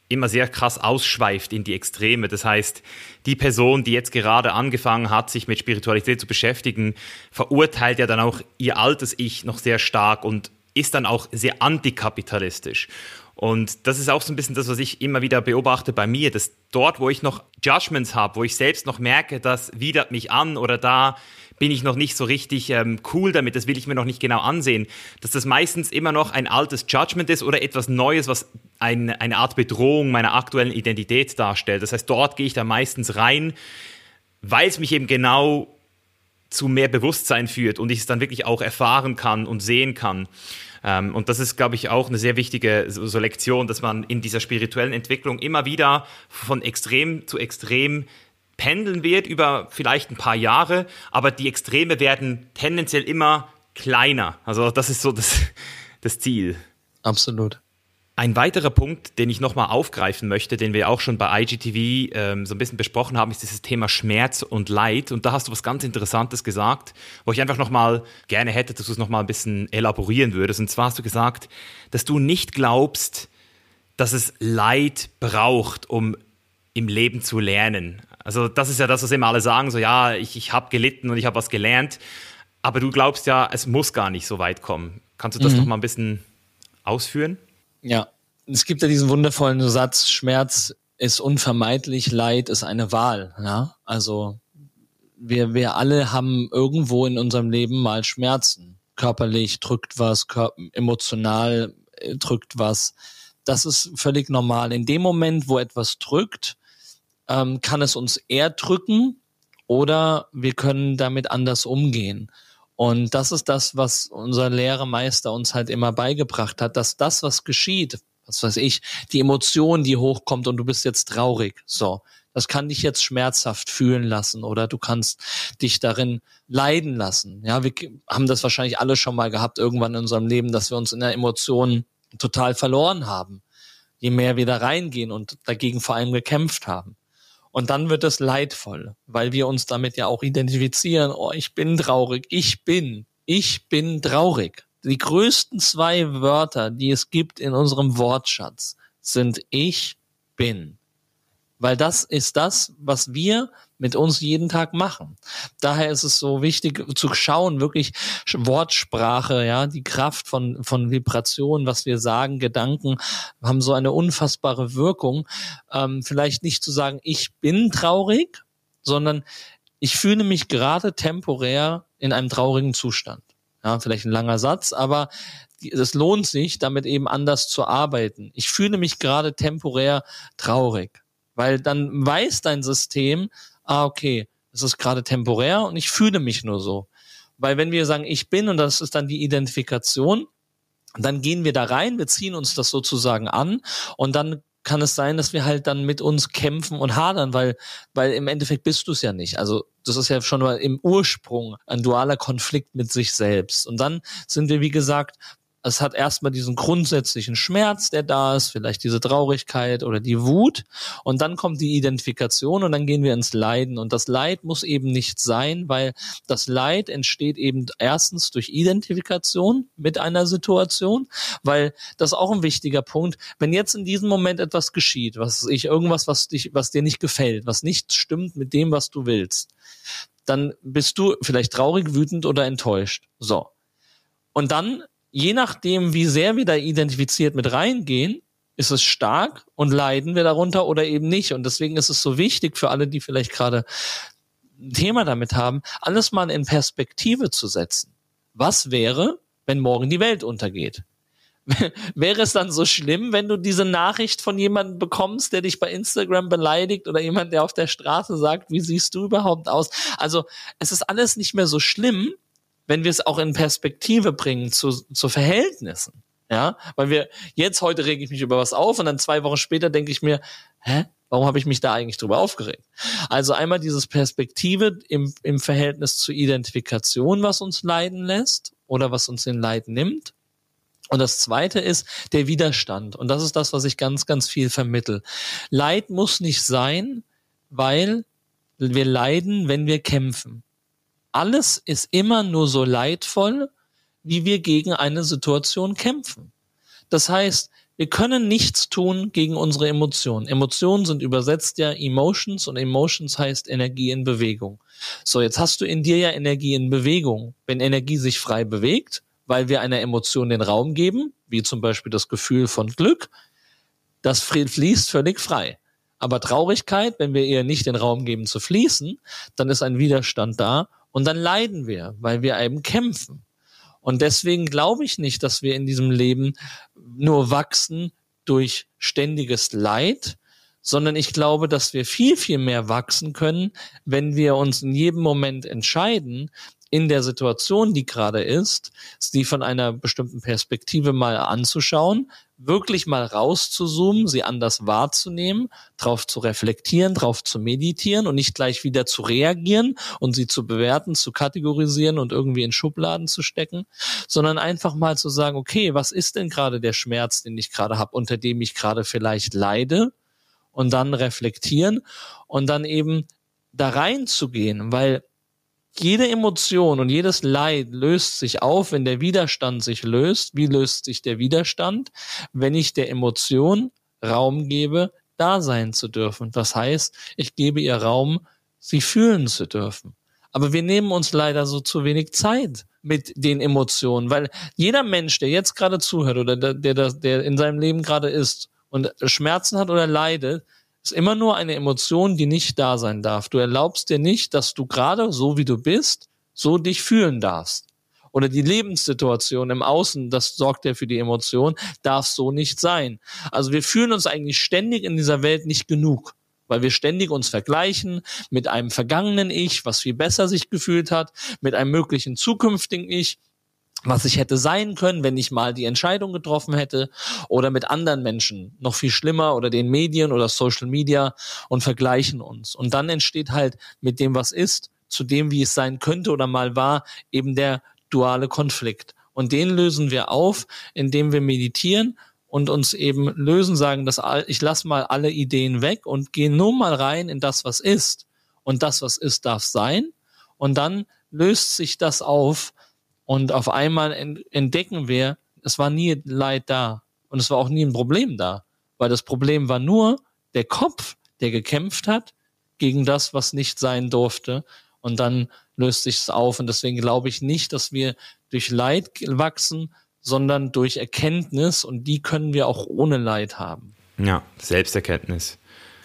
immer sehr krass ausschweift in die Extreme. Das heißt, die Person, die jetzt gerade angefangen hat, sich mit Spiritualität zu beschäftigen, verurteilt ja dann auch ihr altes Ich noch sehr stark und ist dann auch sehr antikapitalistisch. Und das ist auch so ein bisschen das, was ich immer wieder beobachte bei mir, dass dort, wo ich noch Judgments habe, wo ich selbst noch merke, das widert mich an oder da bin ich noch nicht so richtig ähm, cool damit, das will ich mir noch nicht genau ansehen, dass das meistens immer noch ein altes Judgment ist oder etwas Neues, was ein, eine Art Bedrohung meiner aktuellen Identität darstellt. Das heißt, dort gehe ich da meistens rein, weil es mich eben genau zu mehr Bewusstsein führt und ich es dann wirklich auch erfahren kann und sehen kann. Ähm, und das ist, glaube ich, auch eine sehr wichtige so Lektion, dass man in dieser spirituellen Entwicklung immer wieder von extrem zu extrem pendeln wird über vielleicht ein paar Jahre, aber die Extreme werden tendenziell immer kleiner. Also das ist so das, das Ziel. Absolut. Ein weiterer Punkt, den ich nochmal aufgreifen möchte, den wir auch schon bei IGTV ähm, so ein bisschen besprochen haben, ist dieses Thema Schmerz und Leid. Und da hast du was ganz Interessantes gesagt, wo ich einfach nochmal gerne hätte, dass du es nochmal ein bisschen elaborieren würdest. Und zwar hast du gesagt, dass du nicht glaubst, dass es Leid braucht, um im Leben zu lernen. Also das ist ja das, was immer alle sagen, so ja, ich, ich habe gelitten und ich habe was gelernt. Aber du glaubst ja, es muss gar nicht so weit kommen. Kannst du das mhm. noch mal ein bisschen ausführen? Ja, es gibt ja diesen wundervollen Satz, Schmerz ist unvermeidlich, Leid ist eine Wahl. Ja? Also wir, wir alle haben irgendwo in unserem Leben mal Schmerzen. Körperlich drückt was, körper, emotional äh, drückt was. Das ist völlig normal. In dem Moment, wo etwas drückt, ähm, kann es uns eher drücken oder wir können damit anders umgehen. Und das ist das, was unser Lehrermeister uns halt immer beigebracht hat, dass das, was geschieht, was weiß ich, die Emotion, die hochkommt und du bist jetzt traurig, so, das kann dich jetzt schmerzhaft fühlen lassen oder du kannst dich darin leiden lassen. Ja, wir haben das wahrscheinlich alle schon mal gehabt irgendwann in unserem Leben, dass wir uns in der Emotion total verloren haben. Je mehr wir da reingehen und dagegen vor allem gekämpft haben. Und dann wird es leidvoll, weil wir uns damit ja auch identifizieren. Oh, ich bin traurig. Ich bin. Ich bin traurig. Die größten zwei Wörter, die es gibt in unserem Wortschatz, sind ich bin. Weil das ist das, was wir mit uns jeden Tag machen. Daher ist es so wichtig zu schauen, wirklich Wortsprache, ja, die Kraft von, von Vibration, was wir sagen, Gedanken haben so eine unfassbare Wirkung. Ähm, vielleicht nicht zu sagen, ich bin traurig, sondern ich fühle mich gerade temporär in einem traurigen Zustand. Ja, vielleicht ein langer Satz, aber es lohnt sich, damit eben anders zu arbeiten. Ich fühle mich gerade temporär traurig, weil dann weiß dein System, ah, okay, es ist gerade temporär und ich fühle mich nur so. Weil wenn wir sagen, ich bin und das ist dann die Identifikation, dann gehen wir da rein, wir ziehen uns das sozusagen an und dann kann es sein, dass wir halt dann mit uns kämpfen und hadern, weil, weil im Endeffekt bist du es ja nicht. Also das ist ja schon mal im Ursprung ein dualer Konflikt mit sich selbst. Und dann sind wir, wie gesagt, es hat erstmal diesen grundsätzlichen Schmerz, der da ist, vielleicht diese Traurigkeit oder die Wut. Und dann kommt die Identifikation und dann gehen wir ins Leiden. Und das Leid muss eben nicht sein, weil das Leid entsteht eben erstens durch Identifikation mit einer Situation, weil das ist auch ein wichtiger Punkt. Wenn jetzt in diesem Moment etwas geschieht, was ich, irgendwas, was dich, was dir nicht gefällt, was nicht stimmt mit dem, was du willst, dann bist du vielleicht traurig, wütend oder enttäuscht. So. Und dann je nachdem, wie sehr wir da identifiziert mit reingehen, ist es stark und leiden wir darunter oder eben nicht. Und deswegen ist es so wichtig für alle, die vielleicht gerade ein Thema damit haben, alles mal in Perspektive zu setzen. Was wäre, wenn morgen die Welt untergeht? wäre es dann so schlimm, wenn du diese Nachricht von jemandem bekommst, der dich bei Instagram beleidigt oder jemand, der auf der Straße sagt, wie siehst du überhaupt aus? Also es ist alles nicht mehr so schlimm, wenn wir es auch in Perspektive bringen zu, zu Verhältnissen. Ja, weil wir jetzt heute rege ich mich über was auf und dann zwei Wochen später denke ich mir, hä, warum habe ich mich da eigentlich drüber aufgeregt? Also einmal dieses Perspektive im, im Verhältnis zur Identifikation, was uns leiden lässt oder was uns in Leid nimmt. Und das zweite ist der Widerstand. Und das ist das, was ich ganz, ganz viel vermittel. Leid muss nicht sein, weil wir leiden, wenn wir kämpfen alles ist immer nur so leidvoll, wie wir gegen eine Situation kämpfen. Das heißt, wir können nichts tun gegen unsere Emotionen. Emotionen sind übersetzt ja Emotions und Emotions heißt Energie in Bewegung. So, jetzt hast du in dir ja Energie in Bewegung. Wenn Energie sich frei bewegt, weil wir einer Emotion den Raum geben, wie zum Beispiel das Gefühl von Glück, das fließt völlig frei. Aber Traurigkeit, wenn wir ihr nicht den Raum geben zu fließen, dann ist ein Widerstand da und dann leiden wir, weil wir eben kämpfen. Und deswegen glaube ich nicht, dass wir in diesem Leben nur wachsen durch ständiges Leid, sondern ich glaube, dass wir viel, viel mehr wachsen können, wenn wir uns in jedem Moment entscheiden, in der Situation, die gerade ist, sie von einer bestimmten Perspektive mal anzuschauen, wirklich mal rauszuzoomen, sie anders wahrzunehmen, drauf zu reflektieren, drauf zu meditieren und nicht gleich wieder zu reagieren und sie zu bewerten, zu kategorisieren und irgendwie in Schubladen zu stecken, sondern einfach mal zu sagen, okay, was ist denn gerade der Schmerz, den ich gerade habe, unter dem ich gerade vielleicht leide? Und dann reflektieren und dann eben da reinzugehen, weil jede Emotion und jedes Leid löst sich auf, wenn der Widerstand sich löst. Wie löst sich der Widerstand? Wenn ich der Emotion Raum gebe, da sein zu dürfen. Das heißt, ich gebe ihr Raum, sie fühlen zu dürfen. Aber wir nehmen uns leider so zu wenig Zeit mit den Emotionen, weil jeder Mensch, der jetzt gerade zuhört oder der, der, der in seinem Leben gerade ist und Schmerzen hat oder leidet, ist immer nur eine Emotion, die nicht da sein darf. Du erlaubst dir nicht, dass du gerade so wie du bist, so dich fühlen darfst. Oder die Lebenssituation im Außen, das sorgt ja für die Emotion, darf so nicht sein. Also wir fühlen uns eigentlich ständig in dieser Welt nicht genug. weil wir ständig uns vergleichen mit einem vergangenen Ich, was viel besser sich gefühlt hat, mit einem möglichen zukünftigen Ich, was ich hätte sein können, wenn ich mal die Entscheidung getroffen hätte oder mit anderen Menschen, noch viel schlimmer oder den Medien oder Social Media und vergleichen uns. Und dann entsteht halt mit dem, was ist, zu dem, wie es sein könnte oder mal war, eben der duale Konflikt. Und den lösen wir auf, indem wir meditieren und uns eben lösen, sagen, dass ich lasse mal alle Ideen weg und gehe nur mal rein in das, was ist. Und das, was ist, darf sein. Und dann löst sich das auf und auf einmal entdecken wir, es war nie Leid da und es war auch nie ein Problem da, weil das Problem war nur der Kopf, der gekämpft hat gegen das, was nicht sein durfte. Und dann löst sich es auf. Und deswegen glaube ich nicht, dass wir durch Leid wachsen, sondern durch Erkenntnis. Und die können wir auch ohne Leid haben. Ja, Selbsterkenntnis.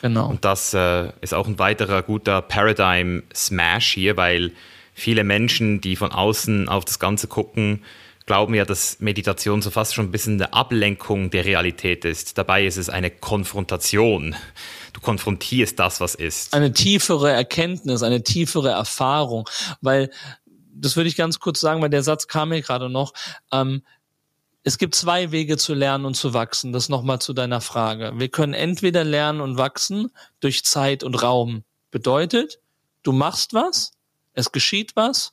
Genau. Und das äh, ist auch ein weiterer guter Paradigm Smash hier, weil viele Menschen, die von außen auf das Ganze gucken, glauben ja, dass Meditation so fast schon ein bisschen eine Ablenkung der Realität ist. Dabei ist es eine Konfrontation. Du konfrontierst das, was ist. Eine tiefere Erkenntnis, eine tiefere Erfahrung, weil das würde ich ganz kurz sagen, weil der Satz kam mir gerade noch. Ähm, es gibt zwei Wege zu lernen und zu wachsen. Das nochmal zu deiner Frage. Wir können entweder lernen und wachsen durch Zeit und Raum. Bedeutet, du machst was es geschieht was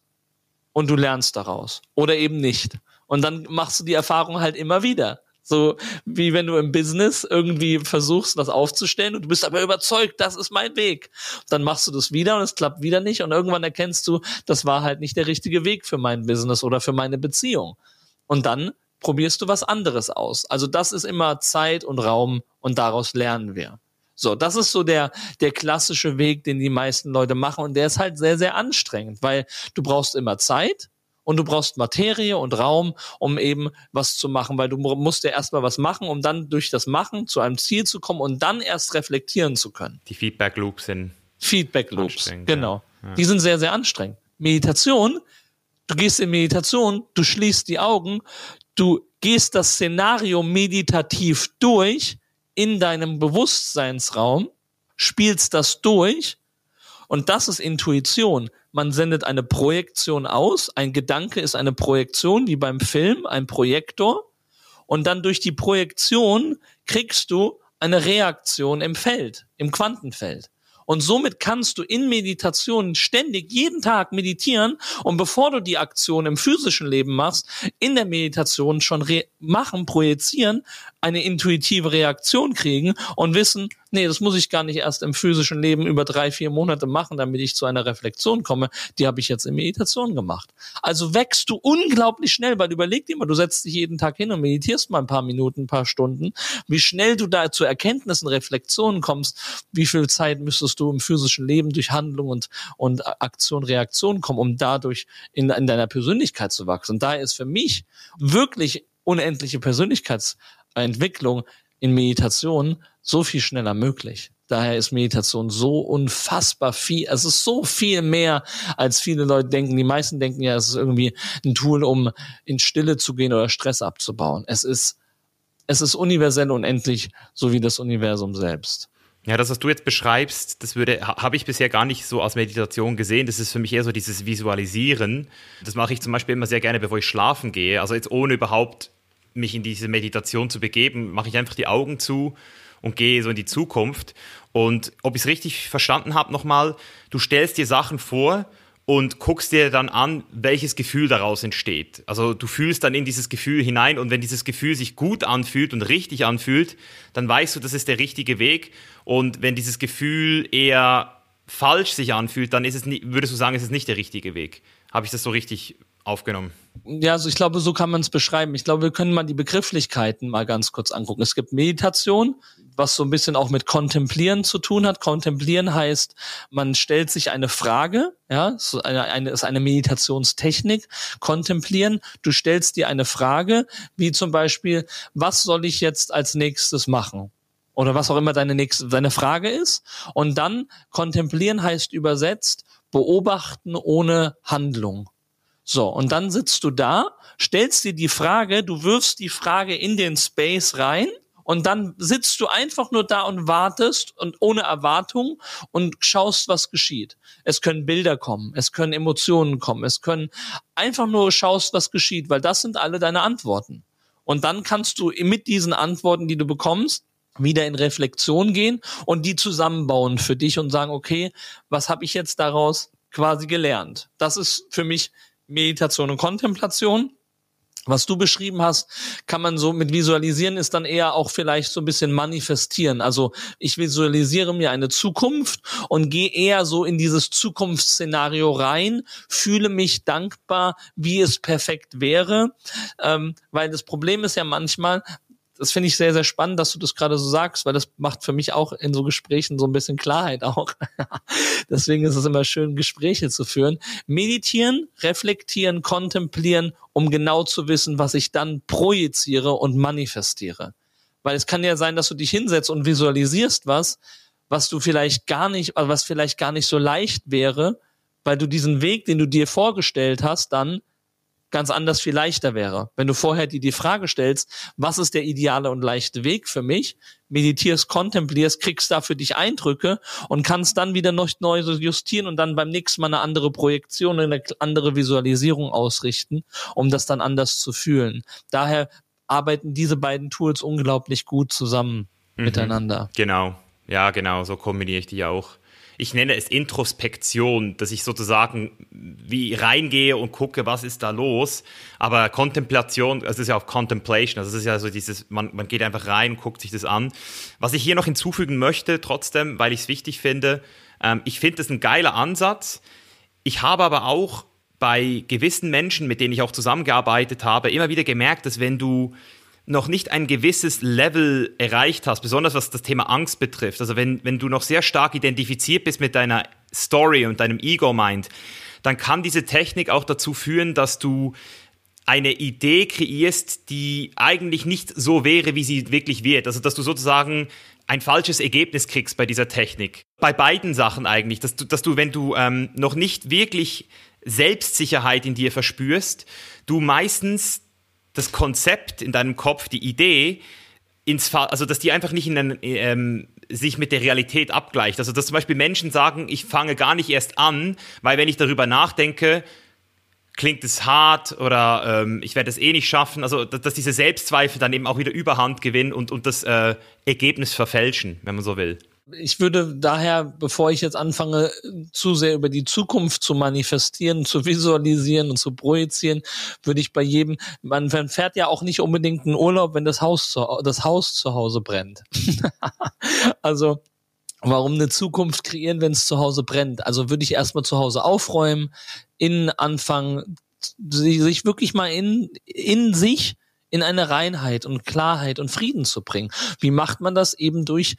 und du lernst daraus oder eben nicht. Und dann machst du die Erfahrung halt immer wieder. So wie wenn du im Business irgendwie versuchst, was aufzustellen und du bist aber überzeugt, das ist mein Weg. Dann machst du das wieder und es klappt wieder nicht und irgendwann erkennst du, das war halt nicht der richtige Weg für mein Business oder für meine Beziehung. Und dann probierst du was anderes aus. Also das ist immer Zeit und Raum und daraus lernen wir. So, das ist so der, der klassische Weg, den die meisten Leute machen. Und der ist halt sehr, sehr anstrengend, weil du brauchst immer Zeit und du brauchst Materie und Raum, um eben was zu machen, weil du musst ja erstmal was machen, um dann durch das Machen zu einem Ziel zu kommen und dann erst reflektieren zu können. Die Feedback Loops sind. Feedback Loops, genau. Ja. Die sind sehr, sehr anstrengend. Meditation, du gehst in Meditation, du schließt die Augen, du gehst das Szenario meditativ durch, in deinem Bewusstseinsraum, spielst das durch und das ist Intuition. Man sendet eine Projektion aus. Ein Gedanke ist eine Projektion, wie beim Film, ein Projektor. Und dann durch die Projektion kriegst du eine Reaktion im Feld, im Quantenfeld. Und somit kannst du in Meditation ständig jeden Tag meditieren und bevor du die Aktion im physischen Leben machst, in der Meditation schon machen, projizieren, eine intuitive Reaktion kriegen und wissen, nee, das muss ich gar nicht erst im physischen Leben über drei, vier Monate machen, damit ich zu einer Reflexion komme. Die habe ich jetzt in Meditation gemacht. Also wächst du unglaublich schnell, weil überleg dir mal, du setzt dich jeden Tag hin und meditierst mal ein paar Minuten, ein paar Stunden, wie schnell du da zu Erkenntnissen, Reflexionen kommst, wie viel Zeit müsstest du im physischen Leben durch Handlung und, und Aktion, Reaktion kommen, um dadurch in, in deiner Persönlichkeit zu wachsen. Und daher ist für mich wirklich unendliche Persönlichkeitsentwicklung in Meditation so viel schneller möglich. Daher ist Meditation so unfassbar viel. Es ist so viel mehr, als viele Leute denken. Die meisten denken ja, es ist irgendwie ein Tool, um in Stille zu gehen oder Stress abzubauen. Es ist, es ist universell unendlich, so wie das Universum selbst. Ja, das, was du jetzt beschreibst, das würde, habe ich bisher gar nicht so als Meditation gesehen. Das ist für mich eher so dieses Visualisieren. Das mache ich zum Beispiel immer sehr gerne, bevor ich schlafen gehe. Also jetzt ohne überhaupt mich in diese Meditation zu begeben, mache ich einfach die Augen zu und gehe so in die Zukunft. Und ob ich es richtig verstanden habe nochmal, du stellst dir Sachen vor und guckst dir dann an, welches Gefühl daraus entsteht. Also du fühlst dann in dieses Gefühl hinein und wenn dieses Gefühl sich gut anfühlt und richtig anfühlt, dann weißt du, das ist der richtige Weg. Und wenn dieses Gefühl eher falsch sich anfühlt, dann ist es nicht, würdest du sagen, es ist nicht der richtige Weg. Habe ich das so richtig aufgenommen. Ja, also ich glaube, so kann man es beschreiben. Ich glaube, wir können mal die Begrifflichkeiten mal ganz kurz angucken. Es gibt Meditation, was so ein bisschen auch mit Kontemplieren zu tun hat. Kontemplieren heißt, man stellt sich eine Frage, ja, so eine, eine, ist eine Meditationstechnik. Kontemplieren, du stellst dir eine Frage, wie zum Beispiel, was soll ich jetzt als nächstes machen? Oder was auch immer deine nächste, deine Frage ist. Und dann kontemplieren heißt übersetzt, beobachten ohne Handlung. So, und dann sitzt du da, stellst dir die Frage, du wirfst die Frage in den Space rein Und dann sitzt du einfach nur da und wartest und ohne Erwartung und schaust, was geschieht. Es können Bilder kommen, es können Emotionen kommen, es können einfach nur schaust, was geschieht, weil das sind alle deine Antworten. Und dann kannst du mit diesen Antworten, die du bekommst, wieder in Reflexion gehen und die zusammenbauen für dich und sagen, okay, was habe ich jetzt daraus quasi gelernt? Das ist für mich Meditation und Kontemplation. Was du beschrieben hast, kann man so mit visualisieren, ist dann eher auch vielleicht so ein bisschen manifestieren. Also ich visualisiere mir eine Zukunft und gehe eher so in dieses Zukunftsszenario rein, fühle mich dankbar, wie es perfekt wäre. Ähm, weil das Problem ist ja manchmal, das finde ich sehr, sehr spannend, dass du das gerade so sagst, weil das macht für mich auch in so Gesprächen so ein bisschen Klarheit auch. Deswegen ist es immer schön, Gespräche zu führen. Meditieren, reflektieren, kontemplieren, um genau zu wissen, was ich dann projiziere und manifestiere. Weil es kann ja sein, dass du dich hinsetzt und visualisierst was, was du vielleicht gar nicht, was vielleicht gar nicht so leicht wäre, weil du diesen Weg, den du dir vorgestellt hast, dann ganz anders viel leichter wäre. Wenn du vorher dir die Frage stellst, was ist der ideale und leichte Weg für mich, meditierst, kontemplierst, kriegst da für dich Eindrücke und kannst dann wieder noch neu justieren und dann beim nächsten Mal eine andere Projektion, eine andere Visualisierung ausrichten, um das dann anders zu fühlen. Daher arbeiten diese beiden Tools unglaublich gut zusammen mhm. miteinander. Genau. Ja, genau, so kombiniere ich die auch ich nenne es Introspektion, dass ich sozusagen wie reingehe und gucke, was ist da los. Aber Kontemplation, es ist ja auch Contemplation, also es ist ja so dieses, man, man geht einfach rein guckt sich das an. Was ich hier noch hinzufügen möchte, trotzdem, weil ich es wichtig finde, ähm, ich finde das ein geiler Ansatz. Ich habe aber auch bei gewissen Menschen, mit denen ich auch zusammengearbeitet habe, immer wieder gemerkt, dass wenn du noch nicht ein gewisses Level erreicht hast, besonders was das Thema Angst betrifft, also wenn, wenn du noch sehr stark identifiziert bist mit deiner Story und deinem Ego-Mind, dann kann diese Technik auch dazu führen, dass du eine Idee kreierst, die eigentlich nicht so wäre, wie sie wirklich wird. Also dass du sozusagen ein falsches Ergebnis kriegst bei dieser Technik. Bei beiden Sachen eigentlich, dass du, dass du wenn du ähm, noch nicht wirklich Selbstsicherheit in dir verspürst, du meistens das Konzept in deinem Kopf, die Idee, ins also dass die einfach nicht in einen, ähm, sich mit der Realität abgleicht. Also dass zum Beispiel Menschen sagen, ich fange gar nicht erst an, weil wenn ich darüber nachdenke, klingt es hart oder ähm, ich werde es eh nicht schaffen. Also dass, dass, diese Selbstzweifel dann eben auch wieder Überhand gewinnen und, und das äh, Ergebnis verfälschen, wenn man so will ich würde daher, bevor ich jetzt anfange, zu sehr über die Zukunft zu manifestieren, zu visualisieren und zu projizieren, würde ich bei jedem, man fährt ja auch nicht unbedingt einen Urlaub, wenn das Haus zu, das Haus zu Hause brennt. also, warum eine Zukunft kreieren, wenn es zu Hause brennt? Also würde ich erstmal zu Hause aufräumen, innen anfangen, sich wirklich mal in, in sich in eine Reinheit und Klarheit und Frieden zu bringen. Wie macht man das eben durch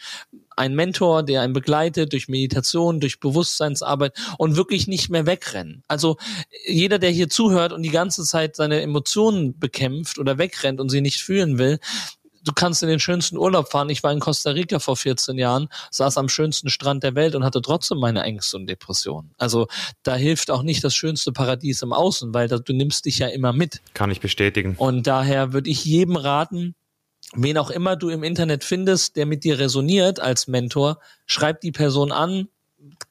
ein Mentor, der einen begleitet durch Meditation, durch Bewusstseinsarbeit und wirklich nicht mehr wegrennen. Also jeder, der hier zuhört und die ganze Zeit seine Emotionen bekämpft oder wegrennt und sie nicht fühlen will, du kannst in den schönsten Urlaub fahren. Ich war in Costa Rica vor 14 Jahren, saß am schönsten Strand der Welt und hatte trotzdem meine Ängste und Depressionen. Also da hilft auch nicht das schönste Paradies im Außen, weil du nimmst dich ja immer mit. Kann ich bestätigen. Und daher würde ich jedem raten, wen auch immer du im Internet findest, der mit dir resoniert als Mentor, schreib die Person an,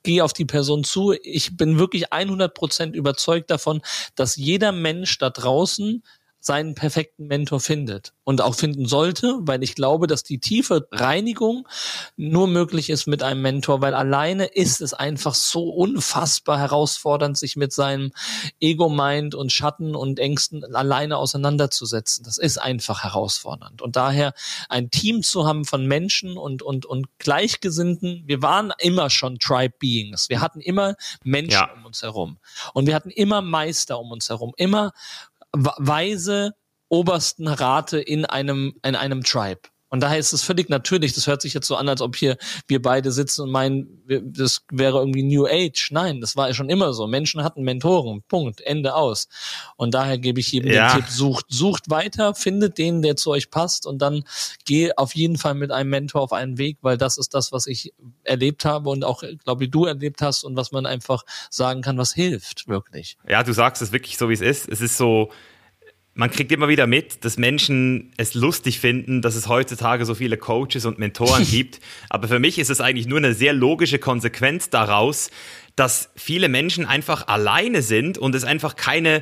geh auf die Person zu. Ich bin wirklich 100 Prozent überzeugt davon, dass jeder Mensch da draußen seinen perfekten Mentor findet und auch finden sollte, weil ich glaube, dass die tiefe Reinigung nur möglich ist mit einem Mentor, weil alleine ist es einfach so unfassbar herausfordernd, sich mit seinem Ego-Mind und Schatten und Ängsten alleine auseinanderzusetzen. Das ist einfach herausfordernd. Und daher ein Team zu haben von Menschen und, und, und Gleichgesinnten. Wir waren immer schon Tribe Beings. Wir hatten immer Menschen ja. um uns herum. Und wir hatten immer Meister um uns herum. Immer weise obersten Rate in einem, in einem Tribe. Und daher ist es völlig natürlich. Das hört sich jetzt so an, als ob hier wir beide sitzen und meinen, das wäre irgendwie New Age. Nein, das war ja schon immer so. Menschen hatten Mentoren. Punkt. Ende aus. Und daher gebe ich jedem ja. den Tipp, sucht, sucht weiter, findet den, der zu euch passt und dann geh auf jeden Fall mit einem Mentor auf einen Weg, weil das ist das, was ich erlebt habe und auch, glaube ich, du erlebt hast und was man einfach sagen kann, was hilft, wirklich. Ja, du sagst es wirklich so, wie es ist. Es ist so, man kriegt immer wieder mit, dass Menschen es lustig finden, dass es heutzutage so viele Coaches und Mentoren gibt. Aber für mich ist es eigentlich nur eine sehr logische Konsequenz daraus, dass viele Menschen einfach alleine sind und es einfach keine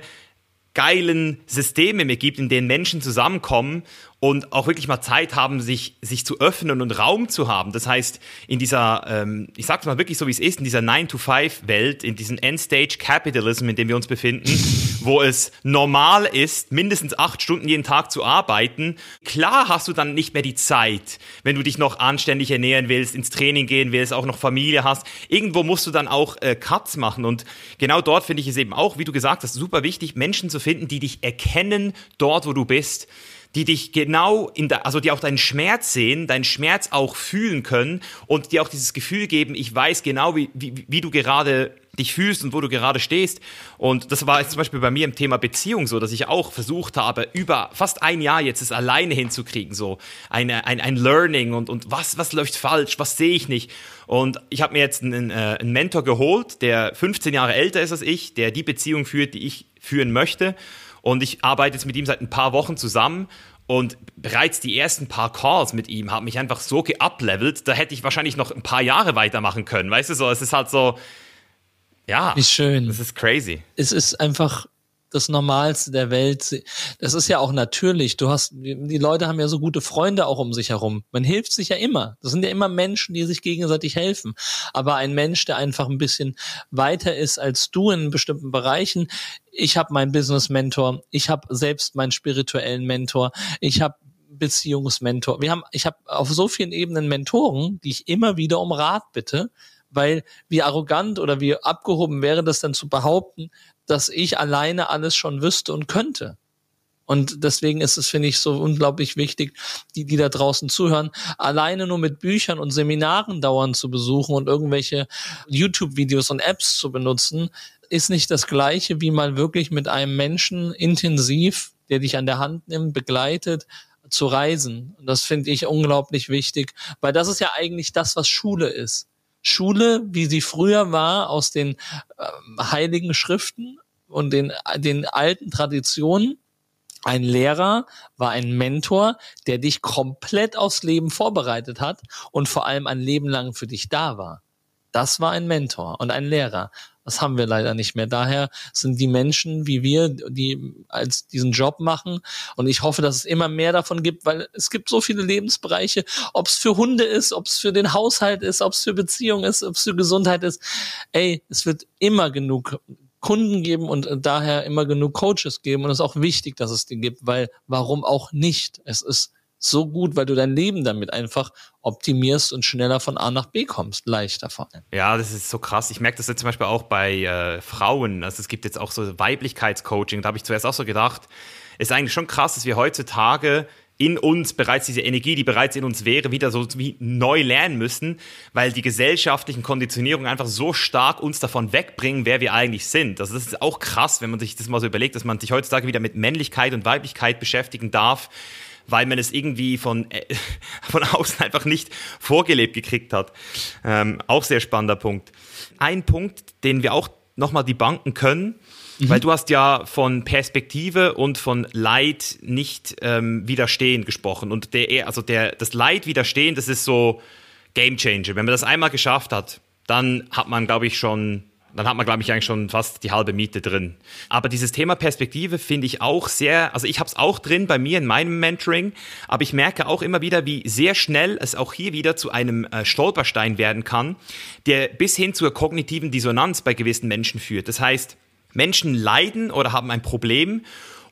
geilen Systeme mehr gibt, in denen Menschen zusammenkommen und auch wirklich mal Zeit haben, sich, sich zu öffnen und Raum zu haben. Das heißt, in dieser, ähm, ich sag's mal wirklich so, wie es ist, in dieser 9-to-5-Welt, in diesem Endstage-Capitalism, in dem wir uns befinden, wo es normal ist, mindestens acht Stunden jeden Tag zu arbeiten, klar hast du dann nicht mehr die Zeit, wenn du dich noch anständig ernähren willst, ins Training gehen willst, auch noch Familie hast. Irgendwo musst du dann auch äh, Cuts machen. Und genau dort finde ich es eben auch, wie du gesagt hast, super wichtig, Menschen zu finden, die dich erkennen dort, wo du bist die dich genau in der, also die auch deinen Schmerz sehen, deinen Schmerz auch fühlen können und dir auch dieses Gefühl geben, ich weiß genau, wie, wie, wie du gerade dich fühlst und wo du gerade stehst. Und das war jetzt zum Beispiel bei mir im Thema Beziehung so, dass ich auch versucht habe, über fast ein Jahr jetzt es alleine hinzukriegen, so eine, ein, ein Learning und, und was, was läuft falsch, was sehe ich nicht. Und ich habe mir jetzt einen, äh, einen Mentor geholt, der 15 Jahre älter ist als ich, der die Beziehung führt, die ich führen möchte. Und ich arbeite jetzt mit ihm seit ein paar Wochen zusammen und bereits die ersten paar Calls mit ihm haben mich einfach so geuplevelt, da hätte ich wahrscheinlich noch ein paar Jahre weitermachen können. Weißt du so, es ist halt so, ja. Wie schön. Das ist crazy. Es ist einfach das Normalste der Welt. Das ist ja auch natürlich. Du hast, die Leute haben ja so gute Freunde auch um sich herum. Man hilft sich ja immer. Das sind ja immer Menschen, die sich gegenseitig helfen. Aber ein Mensch, der einfach ein bisschen weiter ist als du in bestimmten Bereichen. Ich habe meinen Business-Mentor. Ich habe selbst meinen spirituellen Mentor. Ich habe Beziehungsmentor. Wir haben, ich habe auf so vielen Ebenen Mentoren, die ich immer wieder um Rat bitte, weil wie arrogant oder wie abgehoben wäre das dann zu behaupten, dass ich alleine alles schon wüsste und könnte. Und deswegen ist es, finde ich, so unglaublich wichtig, die, die da draußen zuhören, alleine nur mit Büchern und Seminaren dauernd zu besuchen und irgendwelche YouTube-Videos und Apps zu benutzen, ist nicht das gleiche, wie mal wirklich mit einem Menschen intensiv, der dich an der Hand nimmt, begleitet, zu reisen. Und das finde ich unglaublich wichtig, weil das ist ja eigentlich das, was Schule ist. Schule, wie sie früher war, aus den äh, heiligen Schriften und den, den alten Traditionen. Ein Lehrer war ein Mentor, der dich komplett aufs Leben vorbereitet hat und vor allem ein Leben lang für dich da war. Das war ein Mentor und ein Lehrer. Das haben wir leider nicht mehr. Daher sind die Menschen wie wir, die als diesen Job machen. Und ich hoffe, dass es immer mehr davon gibt, weil es gibt so viele Lebensbereiche, ob es für Hunde ist, ob es für den Haushalt ist, ob es für Beziehungen ist, ob es für Gesundheit ist. Ey, es wird immer genug Kunden geben und daher immer genug Coaches geben. Und es ist auch wichtig, dass es die gibt, weil warum auch nicht? Es ist so gut, weil du dein Leben damit einfach optimierst und schneller von A nach B kommst, leichter vor allem. Ja, das ist so krass. Ich merke das jetzt zum Beispiel auch bei äh, Frauen. Also es gibt jetzt auch so Weiblichkeitscoaching. Da habe ich zuerst auch so gedacht, ist eigentlich schon krass, dass wir heutzutage in uns bereits diese Energie, die bereits in uns wäre, wieder so wie neu lernen müssen, weil die gesellschaftlichen Konditionierungen einfach so stark uns davon wegbringen, wer wir eigentlich sind. Also das ist auch krass, wenn man sich das mal so überlegt, dass man sich heutzutage wieder mit Männlichkeit und Weiblichkeit beschäftigen darf weil man es irgendwie von, äh, von außen einfach nicht vorgelebt gekriegt hat. Ähm, auch sehr spannender Punkt. Ein Punkt, den wir auch nochmal debanken können, mhm. weil du hast ja von Perspektive und von Leid nicht ähm, widerstehen gesprochen. Und der, also der, das Leid widerstehen, das ist so Game Changer. Wenn man das einmal geschafft hat, dann hat man, glaube ich, schon dann hat man, glaube ich, eigentlich schon fast die halbe Miete drin. Aber dieses Thema Perspektive finde ich auch sehr, also ich habe es auch drin bei mir in meinem Mentoring, aber ich merke auch immer wieder, wie sehr schnell es auch hier wieder zu einem äh, Stolperstein werden kann, der bis hin zur kognitiven Dissonanz bei gewissen Menschen führt. Das heißt, Menschen leiden oder haben ein Problem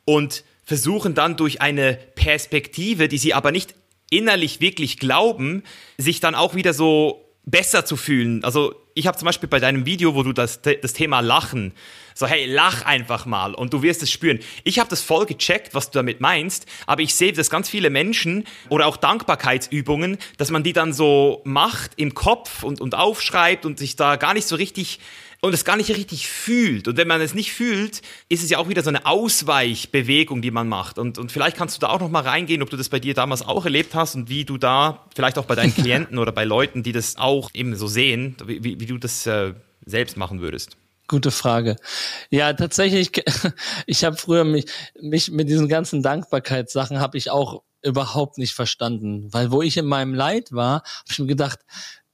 und versuchen dann durch eine Perspektive, die sie aber nicht innerlich wirklich glauben, sich dann auch wieder so besser zu fühlen. Also ich habe zum Beispiel bei deinem Video, wo du das, das Thema Lachen, so hey, lach einfach mal und du wirst es spüren. Ich habe das voll gecheckt, was du damit meinst, aber ich sehe, dass ganz viele Menschen oder auch Dankbarkeitsübungen, dass man die dann so macht im Kopf und, und aufschreibt und sich da gar nicht so richtig und es gar nicht richtig fühlt. Und wenn man es nicht fühlt, ist es ja auch wieder so eine Ausweichbewegung, die man macht. Und, und vielleicht kannst du da auch noch mal reingehen, ob du das bei dir damals auch erlebt hast und wie du da, vielleicht auch bei deinen Klienten oder bei Leuten, die das auch eben so sehen, wie, wie du das äh, selbst machen würdest. Gute Frage. Ja, tatsächlich, ich habe früher mich, mich mit diesen ganzen Dankbarkeitssachen habe ich auch überhaupt nicht verstanden, weil wo ich in meinem Leid war, habe ich mir gedacht,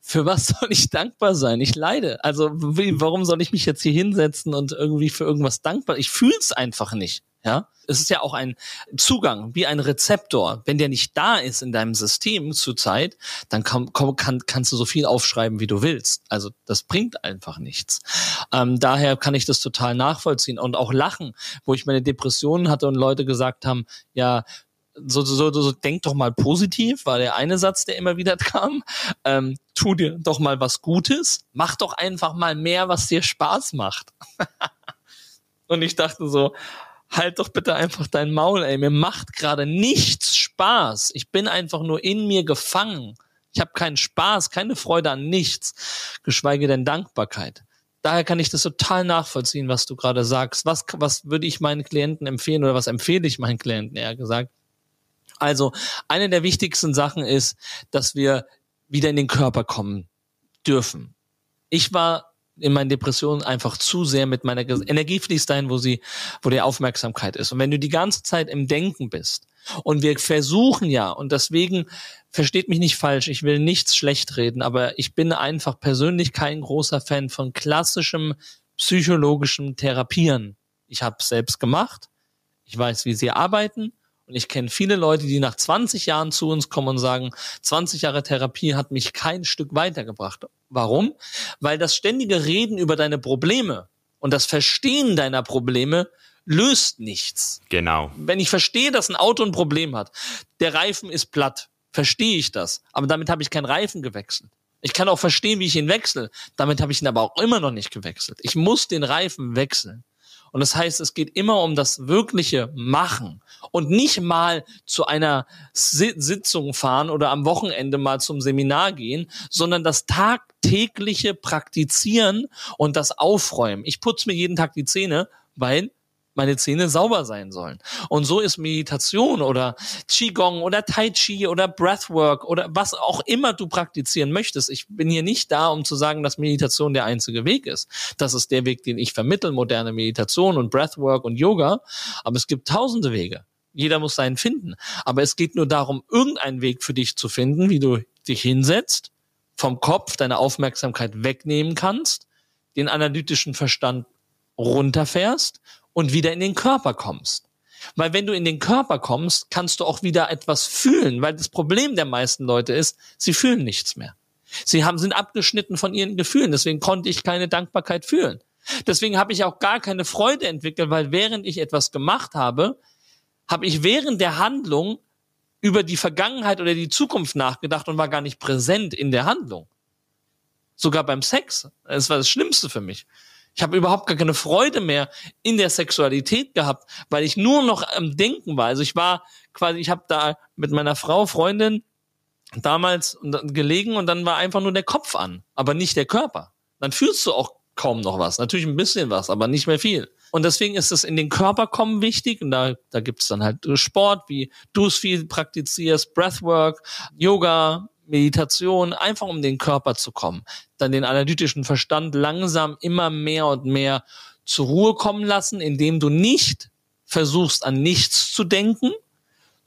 für was soll ich dankbar sein? Ich leide. Also wie, warum soll ich mich jetzt hier hinsetzen und irgendwie für irgendwas dankbar? Ich fühle es einfach nicht. Ja, es ist ja auch ein Zugang, wie ein Rezeptor. Wenn der nicht da ist in deinem System zurzeit, dann kann, kann, kannst du so viel aufschreiben, wie du willst. Also das bringt einfach nichts. Ähm, daher kann ich das total nachvollziehen und auch lachen, wo ich meine Depressionen hatte und Leute gesagt haben, ja, so, so, so, so denk doch mal positiv, war der eine Satz, der immer wieder kam. Ähm, tu dir doch mal was Gutes, mach doch einfach mal mehr, was dir Spaß macht. und ich dachte so, halt doch bitte einfach dein Maul, ey. Mir macht gerade nichts Spaß. Ich bin einfach nur in mir gefangen. Ich habe keinen Spaß, keine Freude an nichts, geschweige denn Dankbarkeit. Daher kann ich das total nachvollziehen, was du gerade sagst. Was, was würde ich meinen Klienten empfehlen oder was empfehle ich meinen Klienten eher gesagt? Also eine der wichtigsten Sachen ist, dass wir wieder in den Körper kommen dürfen. Ich war in meinen Depressionen einfach zu sehr mit meiner Energie fließt dahin, wo sie, wo die Aufmerksamkeit ist. Und wenn du die ganze Zeit im Denken bist und wir versuchen ja, und deswegen versteht mich nicht falsch, ich will nichts schlecht reden, aber ich bin einfach persönlich kein großer Fan von klassischem psychologischem Therapieren. Ich habe selbst gemacht. Ich weiß, wie sie arbeiten. Und ich kenne viele Leute, die nach 20 Jahren zu uns kommen und sagen, 20 Jahre Therapie hat mich kein Stück weitergebracht. Warum? Weil das ständige Reden über deine Probleme und das Verstehen deiner Probleme löst nichts. Genau. Wenn ich verstehe, dass ein Auto ein Problem hat, der Reifen ist platt, verstehe ich das. Aber damit habe ich keinen Reifen gewechselt. Ich kann auch verstehen, wie ich ihn wechsle. Damit habe ich ihn aber auch immer noch nicht gewechselt. Ich muss den Reifen wechseln. Und das heißt, es geht immer um das wirkliche Machen und nicht mal zu einer Sitzung fahren oder am Wochenende mal zum Seminar gehen, sondern das tagtägliche Praktizieren und das Aufräumen. Ich putze mir jeden Tag die Zähne, weil meine Zähne sauber sein sollen. Und so ist Meditation oder Qigong oder Tai Chi oder Breathwork oder was auch immer du praktizieren möchtest. Ich bin hier nicht da, um zu sagen, dass Meditation der einzige Weg ist. Das ist der Weg, den ich vermittel, moderne Meditation und Breathwork und Yoga. Aber es gibt tausende Wege. Jeder muss seinen finden. Aber es geht nur darum, irgendeinen Weg für dich zu finden, wie du dich hinsetzt, vom Kopf deine Aufmerksamkeit wegnehmen kannst, den analytischen Verstand runterfährst und wieder in den Körper kommst. Weil wenn du in den Körper kommst, kannst du auch wieder etwas fühlen, weil das Problem der meisten Leute ist, sie fühlen nichts mehr. Sie haben, sind abgeschnitten von ihren Gefühlen, deswegen konnte ich keine Dankbarkeit fühlen. Deswegen habe ich auch gar keine Freude entwickelt, weil während ich etwas gemacht habe, habe ich während der Handlung über die Vergangenheit oder die Zukunft nachgedacht und war gar nicht präsent in der Handlung. Sogar beim Sex. Das war das Schlimmste für mich. Ich habe überhaupt gar keine Freude mehr in der Sexualität gehabt, weil ich nur noch am Denken war. Also ich war quasi, ich habe da mit meiner Frau, Freundin damals gelegen und dann war einfach nur der Kopf an, aber nicht der Körper. Dann fühlst du auch kaum noch was. Natürlich ein bisschen was, aber nicht mehr viel. Und deswegen ist es in den Körper kommen wichtig. Und da, da gibt es dann halt Sport, wie du es viel praktizierst, Breathwork, Yoga, Meditation, einfach um den Körper zu kommen, dann den analytischen Verstand langsam immer mehr und mehr zur Ruhe kommen lassen, indem du nicht versuchst an nichts zu denken,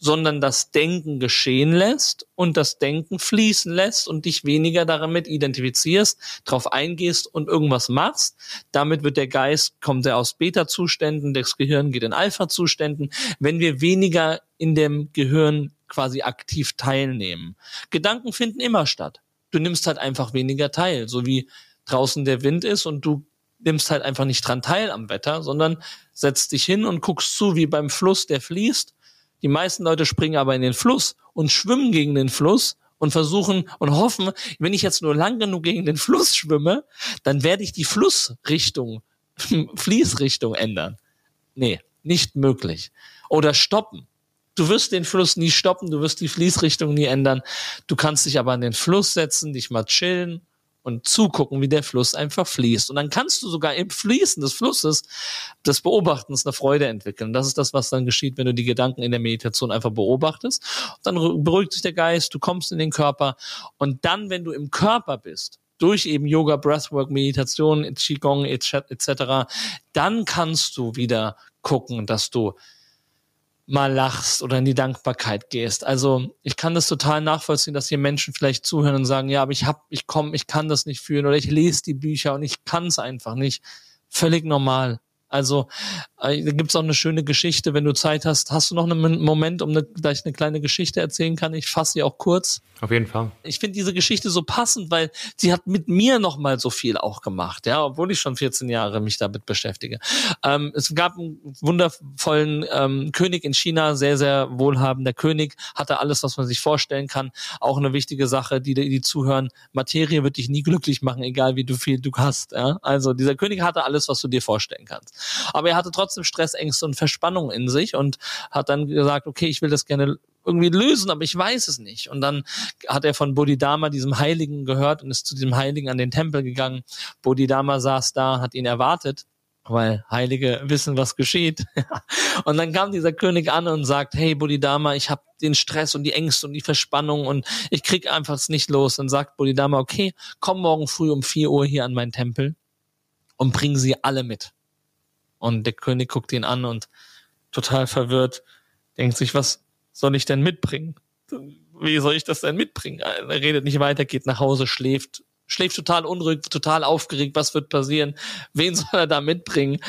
sondern das Denken geschehen lässt und das Denken fließen lässt und dich weniger damit identifizierst, darauf eingehst und irgendwas machst. Damit wird der Geist, kommt er aus Beta-Zuständen, das Gehirn geht in Alpha-Zuständen. Wenn wir weniger in dem Gehirn quasi aktiv teilnehmen. Gedanken finden immer statt. Du nimmst halt einfach weniger teil, so wie draußen der Wind ist und du nimmst halt einfach nicht dran teil am Wetter, sondern setzt dich hin und guckst zu, wie beim Fluss, der fließt die meisten Leute springen aber in den Fluss und schwimmen gegen den Fluss und versuchen und hoffen, wenn ich jetzt nur lang genug gegen den Fluss schwimme, dann werde ich die Flussrichtung, Fließrichtung ändern. Nee, nicht möglich. Oder stoppen. Du wirst den Fluss nie stoppen, du wirst die Fließrichtung nie ändern. Du kannst dich aber an den Fluss setzen, dich mal chillen und zugucken, wie der Fluss einfach fließt. Und dann kannst du sogar im Fließen des Flusses des Beobachtens eine Freude entwickeln. Das ist das, was dann geschieht, wenn du die Gedanken in der Meditation einfach beobachtest. Dann beruhigt sich der Geist, du kommst in den Körper und dann, wenn du im Körper bist, durch eben Yoga, Breathwork, Meditation, Qigong etc., dann kannst du wieder gucken, dass du mal lachst oder in die Dankbarkeit gehst. Also ich kann das total nachvollziehen, dass hier Menschen vielleicht zuhören und sagen, ja, aber ich hab, ich komme, ich kann das nicht fühlen oder ich lese die Bücher und ich kann es einfach nicht. Völlig normal. Also äh, da gibt's auch eine schöne Geschichte, wenn du Zeit hast. Hast du noch einen Moment, um eine, dass ich eine kleine Geschichte erzählen kann? Ich fasse sie auch kurz. Auf jeden Fall. Ich finde diese Geschichte so passend, weil sie hat mit mir noch mal so viel auch gemacht, ja, obwohl ich schon 14 Jahre mich damit beschäftige. Ähm, es gab einen wundervollen ähm, König in China, sehr sehr wohlhabender König, hatte alles, was man sich vorstellen kann. Auch eine wichtige Sache, die die zuhören: Materie wird dich nie glücklich machen, egal wie du viel du hast. Ja? Also dieser König hatte alles, was du dir vorstellen kannst. Aber er hatte trotzdem Stress, Ängste und Verspannung in sich und hat dann gesagt, okay, ich will das gerne irgendwie lösen, aber ich weiß es nicht. Und dann hat er von Bodhidharma, diesem Heiligen, gehört und ist zu diesem Heiligen an den Tempel gegangen. Bodhidharma saß da, hat ihn erwartet, weil Heilige wissen, was geschieht. und dann kam dieser König an und sagt, hey Bodhidharma, ich habe den Stress und die Ängste und die Verspannung und ich krieg einfach es nicht los. Dann sagt Bodhidharma, okay, komm morgen früh um vier Uhr hier an meinen Tempel und bring sie alle mit. Und der König guckt ihn an und total verwirrt, denkt sich, was soll ich denn mitbringen? Wie soll ich das denn mitbringen? Er redet nicht weiter, geht nach Hause, schläft, schläft total unruhig, total aufgeregt, was wird passieren? Wen soll er da mitbringen?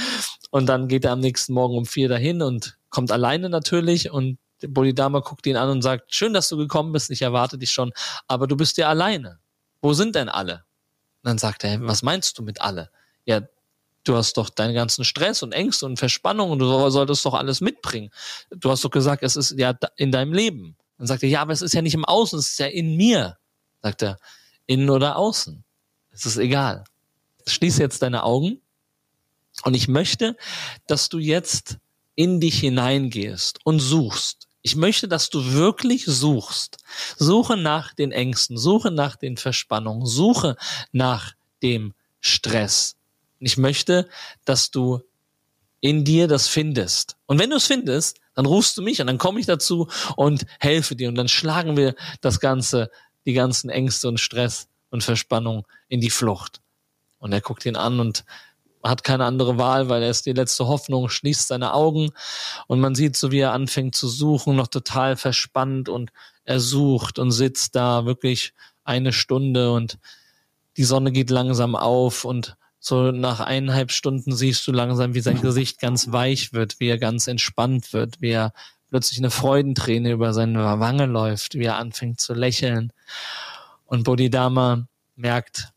Und dann geht er am nächsten Morgen um vier dahin und kommt alleine natürlich und Bodhidharma guckt ihn an und sagt, schön, dass du gekommen bist, ich erwarte dich schon, aber du bist ja alleine. Wo sind denn alle? Und dann sagt er, was meinst du mit alle? Ja, du hast doch deinen ganzen Stress und Ängste und Verspannung und du solltest doch alles mitbringen. Du hast doch gesagt, es ist ja in deinem Leben. Dann sagt er, ja, aber es ist ja nicht im Außen, es ist ja in mir. Sagt er, innen oder außen. Es ist egal. Schließ jetzt deine Augen und ich möchte, dass du jetzt in dich hineingehst und suchst. Ich möchte, dass du wirklich suchst. Suche nach den Ängsten, suche nach den Verspannungen, suche nach dem Stress, ich möchte, dass du in dir das findest. Und wenn du es findest, dann rufst du mich und dann komme ich dazu und helfe dir und dann schlagen wir das Ganze, die ganzen Ängste und Stress und Verspannung in die Flucht. Und er guckt ihn an und hat keine andere Wahl, weil er ist die letzte Hoffnung, schließt seine Augen und man sieht so, wie er anfängt zu suchen, noch total verspannt und er sucht und sitzt da wirklich eine Stunde und die Sonne geht langsam auf und so nach eineinhalb Stunden siehst du langsam, wie sein Gesicht ganz weich wird, wie er ganz entspannt wird, wie er plötzlich eine Freudenträne über seine Wange läuft, wie er anfängt zu lächeln. Und Bodhidharma merkt,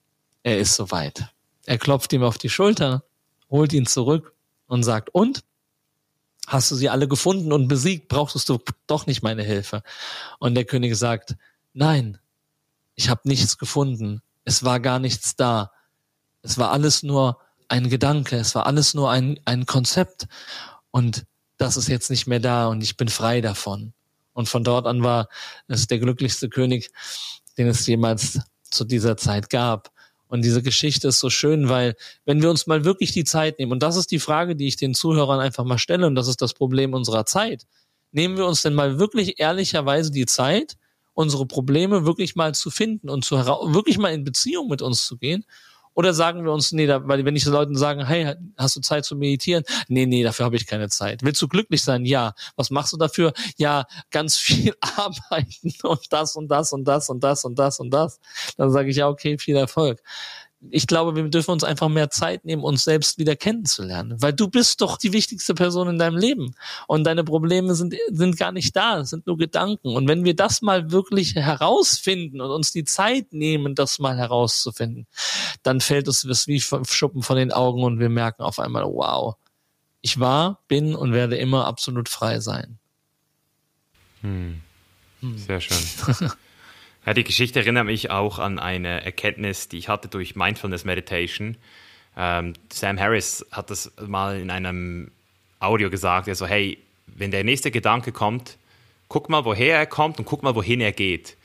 er ist soweit. Er klopft ihm auf die Schulter, holt ihn zurück und sagt, und? Hast du sie alle gefunden und besiegt? Brauchtest du doch nicht meine Hilfe? Und der König sagt, nein, ich habe nichts gefunden. Es war gar nichts da. Es war alles nur ein Gedanke, es war alles nur ein, ein Konzept. Und das ist jetzt nicht mehr da und ich bin frei davon. Und von dort an war es der glücklichste König, den es jemals zu dieser Zeit gab. Und diese Geschichte ist so schön, weil wenn wir uns mal wirklich die Zeit nehmen, und das ist die Frage, die ich den Zuhörern einfach mal stelle, und das ist das Problem unserer Zeit, nehmen wir uns denn mal wirklich ehrlicherweise die Zeit, unsere Probleme wirklich mal zu finden und zu wirklich mal in Beziehung mit uns zu gehen oder sagen wir uns, nee, da, weil wenn ich so Leuten sagen, hey, hast du Zeit zu meditieren? Nee, nee, dafür habe ich keine Zeit. Willst du glücklich sein? Ja. Was machst du dafür? Ja, ganz viel arbeiten und das und das und das und das und das und das. Dann sage ich ja, okay, viel Erfolg ich glaube, wir dürfen uns einfach mehr Zeit nehmen, uns selbst wieder kennenzulernen, weil du bist doch die wichtigste Person in deinem Leben und deine Probleme sind, sind gar nicht da, sind nur Gedanken. Und wenn wir das mal wirklich herausfinden und uns die Zeit nehmen, das mal herauszufinden, dann fällt es wie Schuppen von den Augen und wir merken auf einmal, wow, ich war, bin und werde immer absolut frei sein. Hm. Sehr schön. Ja, die Geschichte erinnert mich auch an eine Erkenntnis, die ich hatte durch Mindfulness Meditation. Ähm, Sam Harris hat das mal in einem Audio gesagt. Er so, hey, wenn der nächste Gedanke kommt, guck mal, woher er kommt und guck mal, wohin er geht.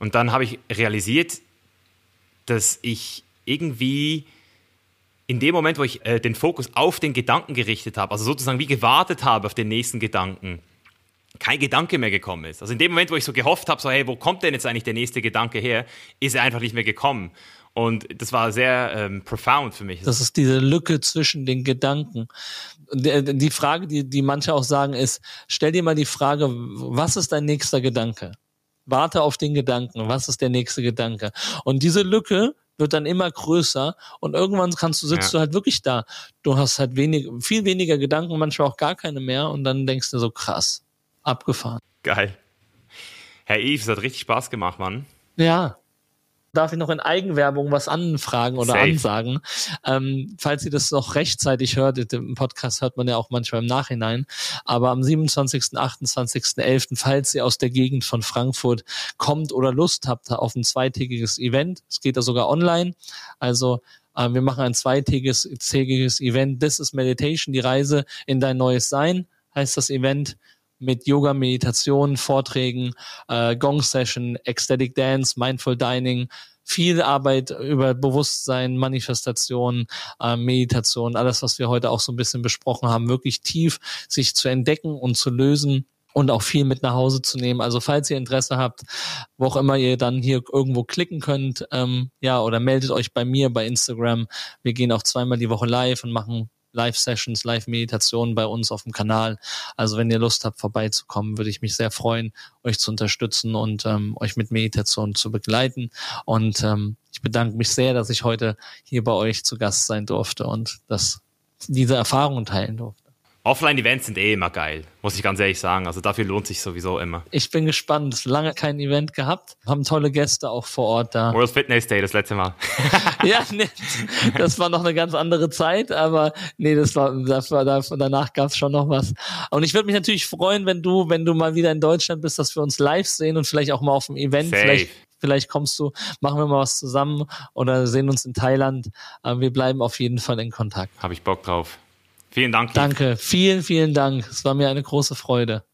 Und dann habe ich realisiert, dass ich irgendwie in dem Moment, wo ich äh, den Fokus auf den Gedanken gerichtet habe, also sozusagen wie gewartet habe auf den nächsten Gedanken, kein Gedanke mehr gekommen ist. Also in dem Moment, wo ich so gehofft habe, so hey, wo kommt denn jetzt eigentlich der nächste Gedanke her, ist er einfach nicht mehr gekommen. Und das war sehr ähm, profound für mich. Das ist diese Lücke zwischen den Gedanken. Die Frage, die, die manche auch sagen, ist, stell dir mal die Frage, was ist dein nächster Gedanke? Warte auf den Gedanken. Was ist der nächste Gedanke? Und diese Lücke wird dann immer größer und irgendwann kannst du, sitzt ja. du halt wirklich da. Du hast halt wenig, viel weniger Gedanken, manchmal auch gar keine mehr und dann denkst du so krass, abgefahren. Geil. Herr Yves, es hat richtig Spaß gemacht, Mann. Ja, darf ich noch in Eigenwerbung was anfragen oder Safe. ansagen. Ähm, falls ihr das noch rechtzeitig hört, im Podcast hört man ja auch manchmal im Nachhinein, aber am 27., 28., 11., falls ihr aus der Gegend von Frankfurt kommt oder Lust habt auf ein zweitägiges Event, es geht da sogar online, also äh, wir machen ein zweitägiges tägiges Event, This is Meditation, die Reise in dein neues Sein, heißt das Event mit Yoga, Meditation, Vorträgen, äh, Gong Session, Ecstatic Dance, Mindful Dining, viel Arbeit über Bewusstsein, Manifestation, äh, Meditation, alles, was wir heute auch so ein bisschen besprochen haben, wirklich tief sich zu entdecken und zu lösen und auch viel mit nach Hause zu nehmen. Also falls ihr Interesse habt, wo auch immer ihr dann hier irgendwo klicken könnt, ähm, ja, oder meldet euch bei mir bei Instagram. Wir gehen auch zweimal die Woche live und machen Live-Sessions, Live-Meditationen bei uns auf dem Kanal. Also wenn ihr Lust habt, vorbeizukommen, würde ich mich sehr freuen, euch zu unterstützen und ähm, euch mit Meditation zu begleiten. Und ähm, ich bedanke mich sehr, dass ich heute hier bei euch zu Gast sein durfte und dass diese Erfahrungen teilen durfte. Offline-Events sind eh immer geil, muss ich ganz ehrlich sagen. Also dafür lohnt sich sowieso immer. Ich bin gespannt. Lange kein Event gehabt. Haben tolle Gäste auch vor Ort da. World Fitness Day das letzte Mal. ja, nee, das war noch eine ganz andere Zeit, aber nee, das war, das war danach gab es schon noch was. Und ich würde mich natürlich freuen, wenn du, wenn du mal wieder in Deutschland bist, dass wir uns live sehen und vielleicht auch mal auf dem Event. Safe. Vielleicht vielleicht kommst du, machen wir mal was zusammen oder sehen uns in Thailand. Wir bleiben auf jeden Fall in Kontakt. Habe ich Bock drauf. Vielen Dank. Danke, vielen, vielen Dank. Es war mir eine große Freude.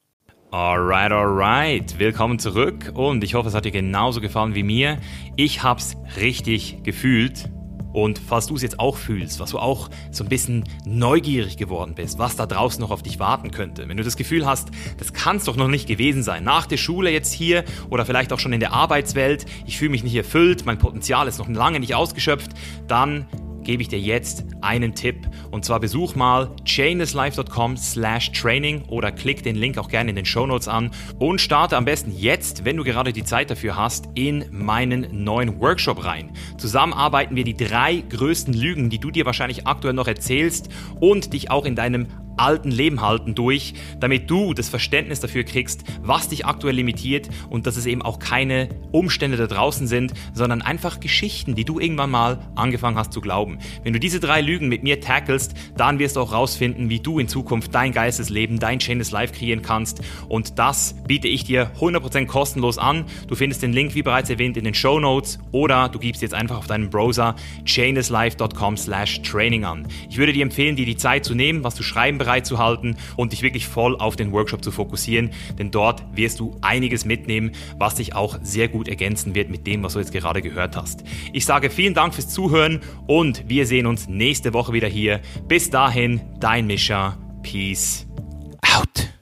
Alright, alright. Willkommen zurück und ich hoffe, es hat dir genauso gefallen wie mir. Ich hab's richtig gefühlt. Und falls du es jetzt auch fühlst, was du auch so ein bisschen neugierig geworden bist, was da draußen noch auf dich warten könnte, wenn du das Gefühl hast, das kann es doch noch nicht gewesen sein, nach der Schule jetzt hier oder vielleicht auch schon in der Arbeitswelt, ich fühle mich nicht erfüllt, mein Potenzial ist noch lange nicht ausgeschöpft, dann gebe ich dir jetzt einen Tipp. Und zwar besuch mal chainlesslife.com slash training oder klick den Link auch gerne in den Show Notes an und starte am besten jetzt, wenn du gerade die Zeit dafür hast, in meinen neuen Workshop rein. Zusammen arbeiten wir die drei größten Lügen, die du dir wahrscheinlich aktuell noch erzählst und dich auch in deinem alten Leben halten durch, damit du das Verständnis dafür kriegst, was dich aktuell limitiert und dass es eben auch keine Umstände da draußen sind, sondern einfach Geschichten, die du irgendwann mal angefangen hast zu glauben. Wenn du diese drei Lügen mit mir tackelst, dann wirst du auch rausfinden, wie du in Zukunft dein Geistesleben, dein Chainless Life kreieren kannst und das biete ich dir 100% kostenlos an. Du findest den Link, wie bereits erwähnt, in den Show Notes oder du gibst jetzt einfach auf deinem Browser chainlesslife.com slash training an. Ich würde dir empfehlen, dir die Zeit zu nehmen, was du schreiben zu halten und dich wirklich voll auf den Workshop zu fokussieren, denn dort wirst du einiges mitnehmen, was dich auch sehr gut ergänzen wird mit dem, was du jetzt gerade gehört hast. Ich sage vielen Dank fürs Zuhören und wir sehen uns nächste Woche wieder hier. Bis dahin, dein Mischa. Peace out.